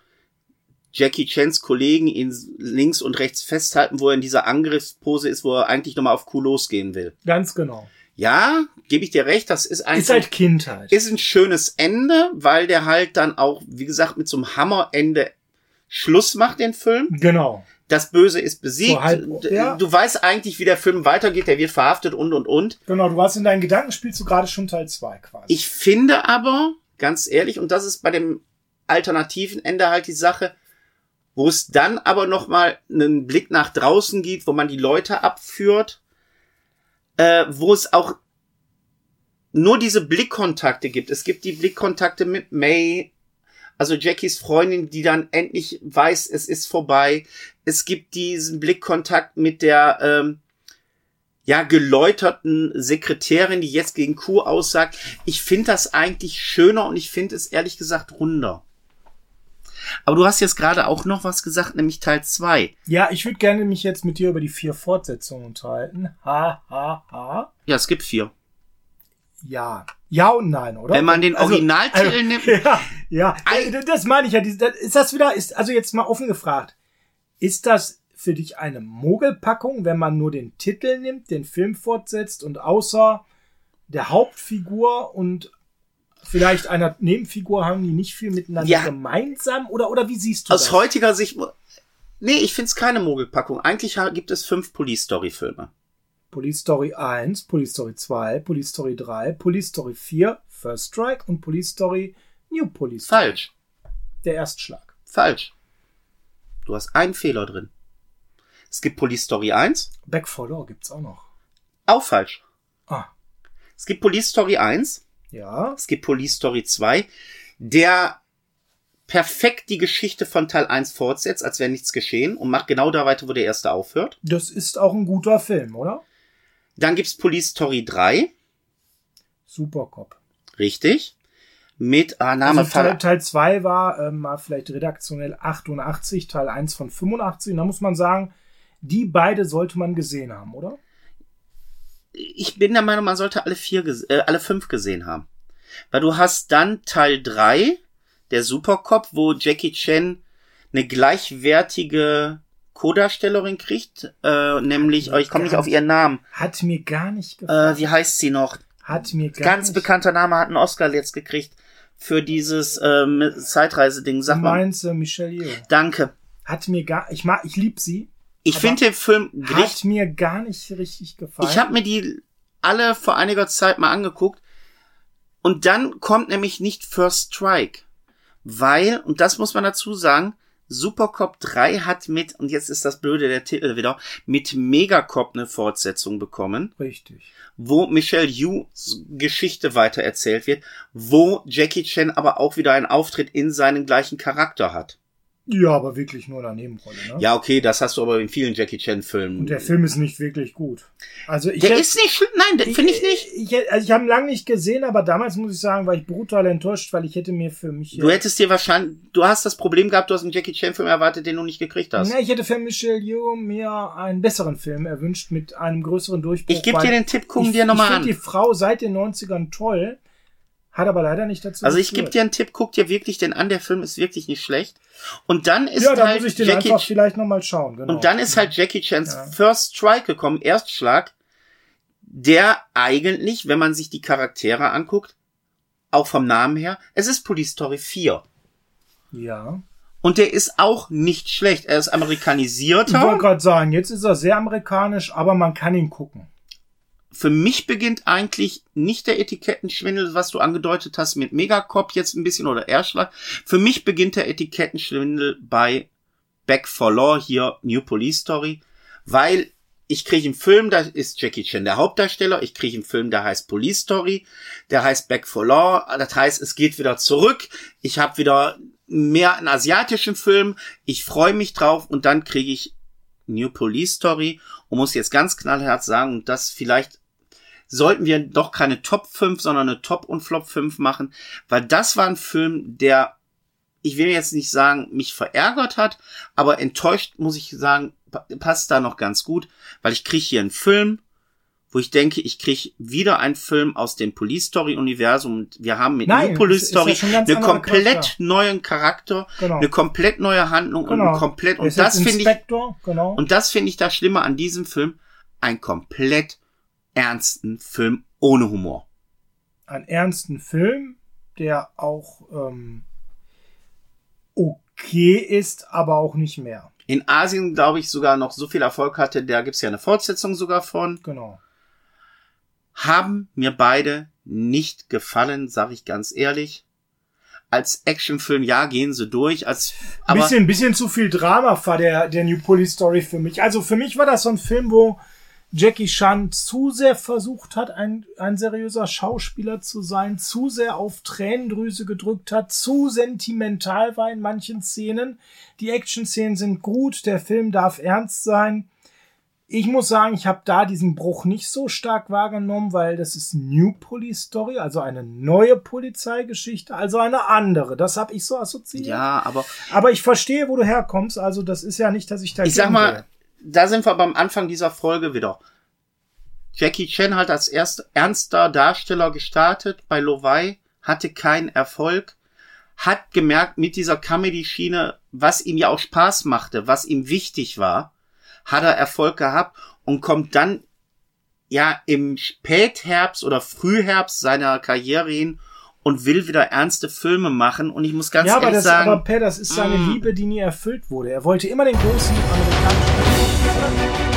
Jackie Chans Kollegen ihn links und rechts festhalten, wo er in dieser Angriffspose ist, wo er eigentlich nochmal auf Kuh losgehen will. Ganz genau. Ja, gebe ich dir recht, das ist ein, Ist halt Kindheit. ist ein schönes Ende, weil der halt dann auch, wie gesagt, mit so einem Hammerende Schluss macht, den Film. genau. Das Böse ist besiegt. So halb- ja. Du weißt eigentlich, wie der Film weitergeht, der wird verhaftet und und und. Genau, du hast in deinen Gedanken spielst du gerade schon Teil 2 quasi. Ich finde aber, ganz ehrlich, und das ist bei dem alternativen Ende halt die Sache, wo es dann aber nochmal einen Blick nach draußen gibt, wo man die Leute abführt, äh, wo es auch nur diese Blickkontakte gibt. Es gibt die Blickkontakte mit May, also Jackies Freundin, die dann endlich weiß, es ist vorbei. Es gibt diesen Blickkontakt mit der ähm, ja geläuterten Sekretärin, die jetzt gegen Q aussagt. Ich finde das eigentlich schöner und ich finde es ehrlich gesagt runder. Aber du hast jetzt gerade auch noch was gesagt, nämlich Teil 2. ja, ich würde gerne mich jetzt mit dir über die vier Fortsetzungen unterhalten. Ha, ha, ha. Ja, es gibt vier. Ja. Ja und nein, oder? Wenn man den Originaltitel nimmt- Ja, ja. Äh, Das meine ich ja. Ist das wieder, ist, also jetzt mal offen gefragt. Ist das für dich eine Mogelpackung, wenn man nur den Titel nimmt, den Film fortsetzt und außer der Hauptfigur und vielleicht einer Nebenfigur haben die nicht viel miteinander Ja. gemeinsam? Oder, oder wie siehst du Aus das? heutiger Sicht. Nee, ich find's keine Mogelpackung. Eigentlich gibt es fünf Police Story Filme. Police Story 1, Police Story 2, Police Story 3, Police Story 4, First Strike und Police Story New Police Story. Falsch. Der Erstschlag. Falsch. Du hast einen Fehler drin. Es gibt Police Story 1. Back for Law gibt's auch noch. Auch falsch. Ah, Es gibt Police Story 1. ja. Es gibt Police Story 2, der perfekt die Geschichte von Teil 1 fortsetzt, als wäre nichts geschehen und macht genau da weiter, wo der erste aufhört. Das ist auch ein guter Film, oder? Dann gibt's Police Story 3, Supercop. richtig. Mit, ah, Name Also Teil, Fall- Teil 2 war mal vielleicht redaktionell 88, Teil 1 von 85. Und da muss man sagen, die beide sollte man gesehen haben, oder? Ich bin der Meinung, man sollte alle vier, äh, alle fünf gesehen haben. Weil du hast dann Teil 3, der Supercop, wo Jackie Chan eine gleichwertige Co-Darstellerin kriegt, äh, nämlich, oh, ich komme nicht auf ihren Namen. Hat mir gar nicht gefallen. Äh, wie heißt sie noch? Hat mir gar Ganz nicht bekannter Name hat einen Oscar jetzt gekriegt für dieses ähm, Zeitreise-Ding. Sag Du mal. meinst äh, Michelle Yeoh. Danke. Hat mir gar, ich mag, ich lieb sie. Ich finde den Film richtig. Hat mir gar nicht richtig gefallen. Ich habe mir die alle vor einiger Zeit mal angeguckt. Und dann kommt nämlich nicht First Strike. Weil, und das muss man dazu sagen, Supercop 3 hat mit, und jetzt ist das blöde der Titel wieder, mit Megacop eine Fortsetzung bekommen, Richtig. wo Michelle Yeohs Geschichte weitererzählt wird, wo Jackie Chan aber auch wieder einen Auftritt in seinen gleichen Charakter hat. Ja, aber wirklich nur in der Nebenrolle, ne? Ja, okay, das hast du aber in vielen Jackie Chan Filmen. Und der Film ist nicht wirklich gut. Also ich der hätt- ist nicht nein, finde ich nicht. Ich, hätt- also ich habe ihn lange nicht gesehen, aber damals muss ich sagen, war ich brutal enttäuscht, weil ich hätte mir für mich. Du hättest dir wahrscheinlich, du hast das Problem gehabt, du hast einen Jackie Chan Film erwartet, den du nicht gekriegt hast. Ne, ich hätte für Michelle Yeoh mir einen besseren Film erwünscht mit einem größeren Durchbruch. Ich gebe dir den Tipp, guck ich, dir nochmal Ich an. finde die Frau seit den 90ern toll, Hat aber leider nicht dazu. Also ich gebe dir einen Tipp, guck dir wirklich den an, der Film ist wirklich nicht schlecht. Und dann ist ja, da halt muss ich den Jackie einfach vielleicht nochmal schauen. Genau. und dann ist halt Jackie Chans Ja. First Strike gekommen, Erstschlag, der eigentlich, wenn man sich die Charaktere anguckt, auch vom Namen her, es ist Police Story 4. ja. Und der ist auch nicht schlecht. Er ist Ich wollte amerikanisierter. gerade sagen, jetzt ist er sehr amerikanisch, aber man kann ihn gucken. Für mich beginnt eigentlich nicht der Etikettenschwindel, was du angedeutet hast mit Megacop jetzt ein bisschen oder Erschlag. Für mich beginnt der Etikettenschwindel bei Back for Law hier New Police Story, weil ich kriege einen Film, da ist Jackie Chan der Hauptdarsteller, ich kriege einen Film, der heißt Police Story, der heißt Back for Law, das heißt, es geht wieder zurück, ich habe wieder mehr einen asiatischen Film, ich freue mich drauf und dann kriege ich New Police Story und muss jetzt ganz knallhart sagen, und das vielleicht sollten wir doch keine Top 5, sondern eine Top und Flop 5 machen, weil das war ein Film, der, ich will jetzt nicht sagen, mich verärgert hat, aber enttäuscht, muss ich sagen, pa- passt da noch ganz gut, weil ich kriege hier einen Film, wo ich denke, ich kriege wieder einen Film aus dem Police Story Universum und wir haben mit Nein, New Police es ist ja Story anderer komplett Charakter. neuen Charakter, Genau. eine komplett neue Handlung und Genau. ein komplett und das finde ich genau. und das finde ich das Schlimme an diesem Film, ein komplett ernsten Film ohne Humor. einen ernsten Film, der auch ähm, okay ist, aber auch nicht mehr. In Asien, glaube ich, sogar noch so viel Erfolg hatte, da gibt's ja eine Fortsetzung sogar von. Genau. Haben mir beide nicht gefallen, sage ich ganz ehrlich. Als Actionfilm, ja, gehen sie durch. Als, Ein aber bisschen, bisschen zu viel Drama war der, der New Police Story für mich. Also für mich war das so ein Film, wo Jackie Chan zu sehr versucht hat, ein, ein seriöser Schauspieler zu sein, zu sehr auf Tränendrüse gedrückt hat, zu sentimental war in manchen Szenen. Die Action-Szenen sind gut, der Film darf ernst sein. Ich muss sagen, ich habe da diesen Bruch nicht so stark wahrgenommen, weil das ist New Police Story, also eine neue Polizeigeschichte, also eine andere. Das habe ich so assoziiert. ja, aber Aber ich verstehe, wo du herkommst. Also das ist ja nicht, dass ich da ich sag mal, da sind wir beim Anfang dieser Folge wieder. Jackie Chan hat als erst ernster Darsteller gestartet bei Lovai, hatte keinen Erfolg, hat gemerkt mit dieser Comedy-Schiene, was ihm ja auch Spaß machte, was ihm wichtig war, hat er Erfolg gehabt und kommt dann ja im Spätherbst oder Frühherbst seiner Karriere hin und will wieder ernste Filme machen und ich muss ganz ja, aber ehrlich das, sagen, aber Per, das ist seine Mm. Liebe, die nie erfüllt wurde. Er wollte immer den großen amerikanischen.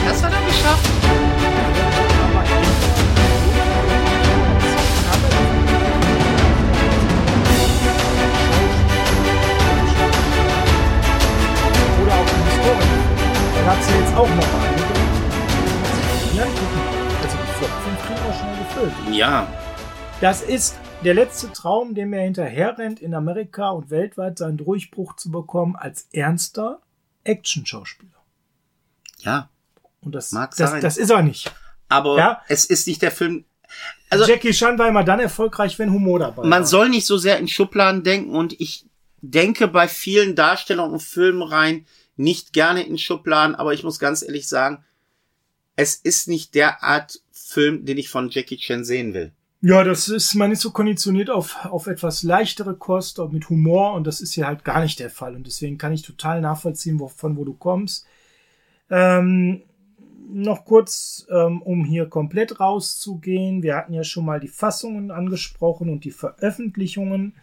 Das hat er geschafft. Oder auch die Historie. Dann hat sie jetzt auch noch. Ja, Also die Flop 5 kriegen wir schnell gefüllt. Ja, Das ist der letzte Traum, dem er hinterherrennt, in Amerika und weltweit seinen Durchbruch zu bekommen als ernster Action-Schauspieler. Ja, Und das, Mag das, sein. das ist er nicht. aber Ja. es ist nicht der Film. Also Jackie Chan war immer dann erfolgreich, wenn Humor dabei man war. soll nicht so sehr in Schubladen denken und ich denke bei vielen Darstellern und Filmreihen nicht gerne in Schubladen, aber ich muss ganz ehrlich sagen, es ist nicht der Art Film, den ich von Jackie Chan sehen will. Ja, das ist, man ist so konditioniert auf, auf etwas leichtere Kost, mit Humor, und das ist hier halt gar nicht der Fall. Und deswegen kann ich total nachvollziehen, wo, von wo du kommst. Ähm, noch kurz, ähm, um hier komplett rauszugehen. Wir hatten ja schon mal die Fassungen angesprochen und die Veröffentlichungen.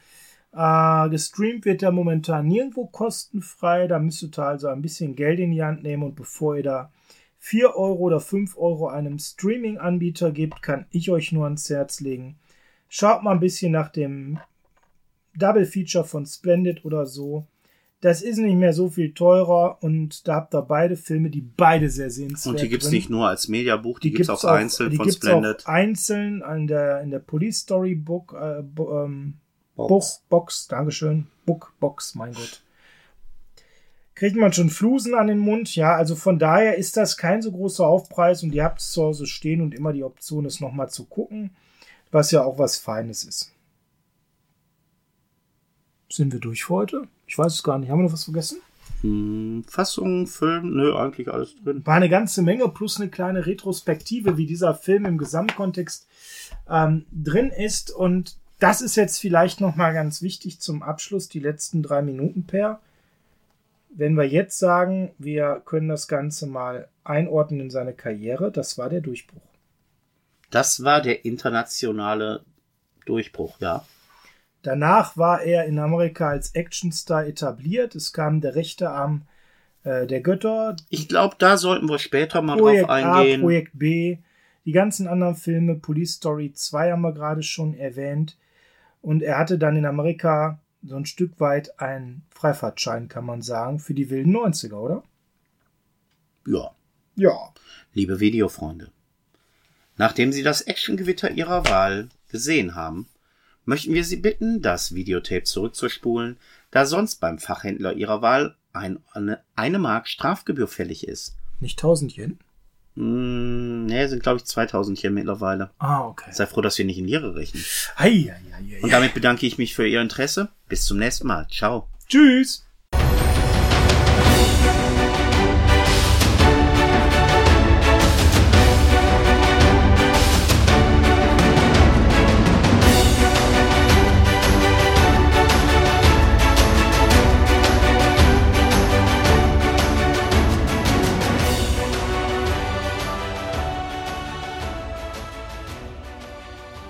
Äh, gestreamt wird er momentan nirgendwo kostenfrei. Da müsstet ihr also ein bisschen Geld in die Hand nehmen und bevor ihr da 4 Euro oder 5 Euro einem Streaming-Anbieter gibt, kann ich euch nur ans Herz legen. Schaut mal ein bisschen nach dem Double Feature von Splendid oder so. Das ist nicht mehr so viel teurer und da habt ihr beide Filme, die beide sehr sehenswert Und die gibt's drin. nicht nur als Mediabuch, die, gibt's, gibt's auch einzeln die von gibt's Splendid. Auch einzeln an der, in der Police Story Book, äh, Bo- ähm, Box. Buch, Box, Dankeschön. Book, Box, mein Gott. Kriegt man schon Flusen an den Mund? Ja, also von daher ist das kein so großer Aufpreis und ihr habt es zu Hause stehen und immer die Option, es nochmal zu gucken, was ja auch was Feines ist. Sind wir durch für heute? Ich weiß es gar nicht. Haben wir noch was vergessen? Hm, Fassung, Film, nö, eigentlich alles drin. War eine ganze Menge plus eine kleine Retrospektive, wie dieser Film im Gesamtkontext ähm, drin ist. Und das ist jetzt vielleicht noch mal ganz wichtig zum Abschluss, die letzten drei Minuten per. Wenn wir jetzt sagen, wir können das Ganze mal einordnen in seine Karriere, das war der Durchbruch. Das war der internationale Durchbruch, ja. Danach war er in Amerika als Actionstar etabliert. Es kam der rechte Arm äh, der Götter. Ich glaube, da sollten wir später mal Projekt drauf eingehen. A, Projekt B, die ganzen anderen Filme, Police Story 2 haben wir gerade schon erwähnt. Und er hatte dann in Amerika so ein Stück weit einen Freifahrtschein, kann man sagen, für die wilden 90er, oder? ja. Ja. Liebe Videofreunde, nachdem Sie das Actiongewitter Ihrer Wahl gesehen haben, möchten wir Sie bitten, das Videotape zurückzuspulen, da sonst beim Fachhändler Ihrer Wahl ein, eine, eine Mark Strafgebühr fällig ist. Nicht 1000 Yen? Hm, ne, sind glaube ich 2000 hier mittlerweile. Ah, okay. Sei froh, dass wir nicht in Lire rechnen. Hei, hei, hei, hei. Und damit bedanke ich mich für Ihr Interesse. Bis zum nächsten Mal. Ciao. Tschüss.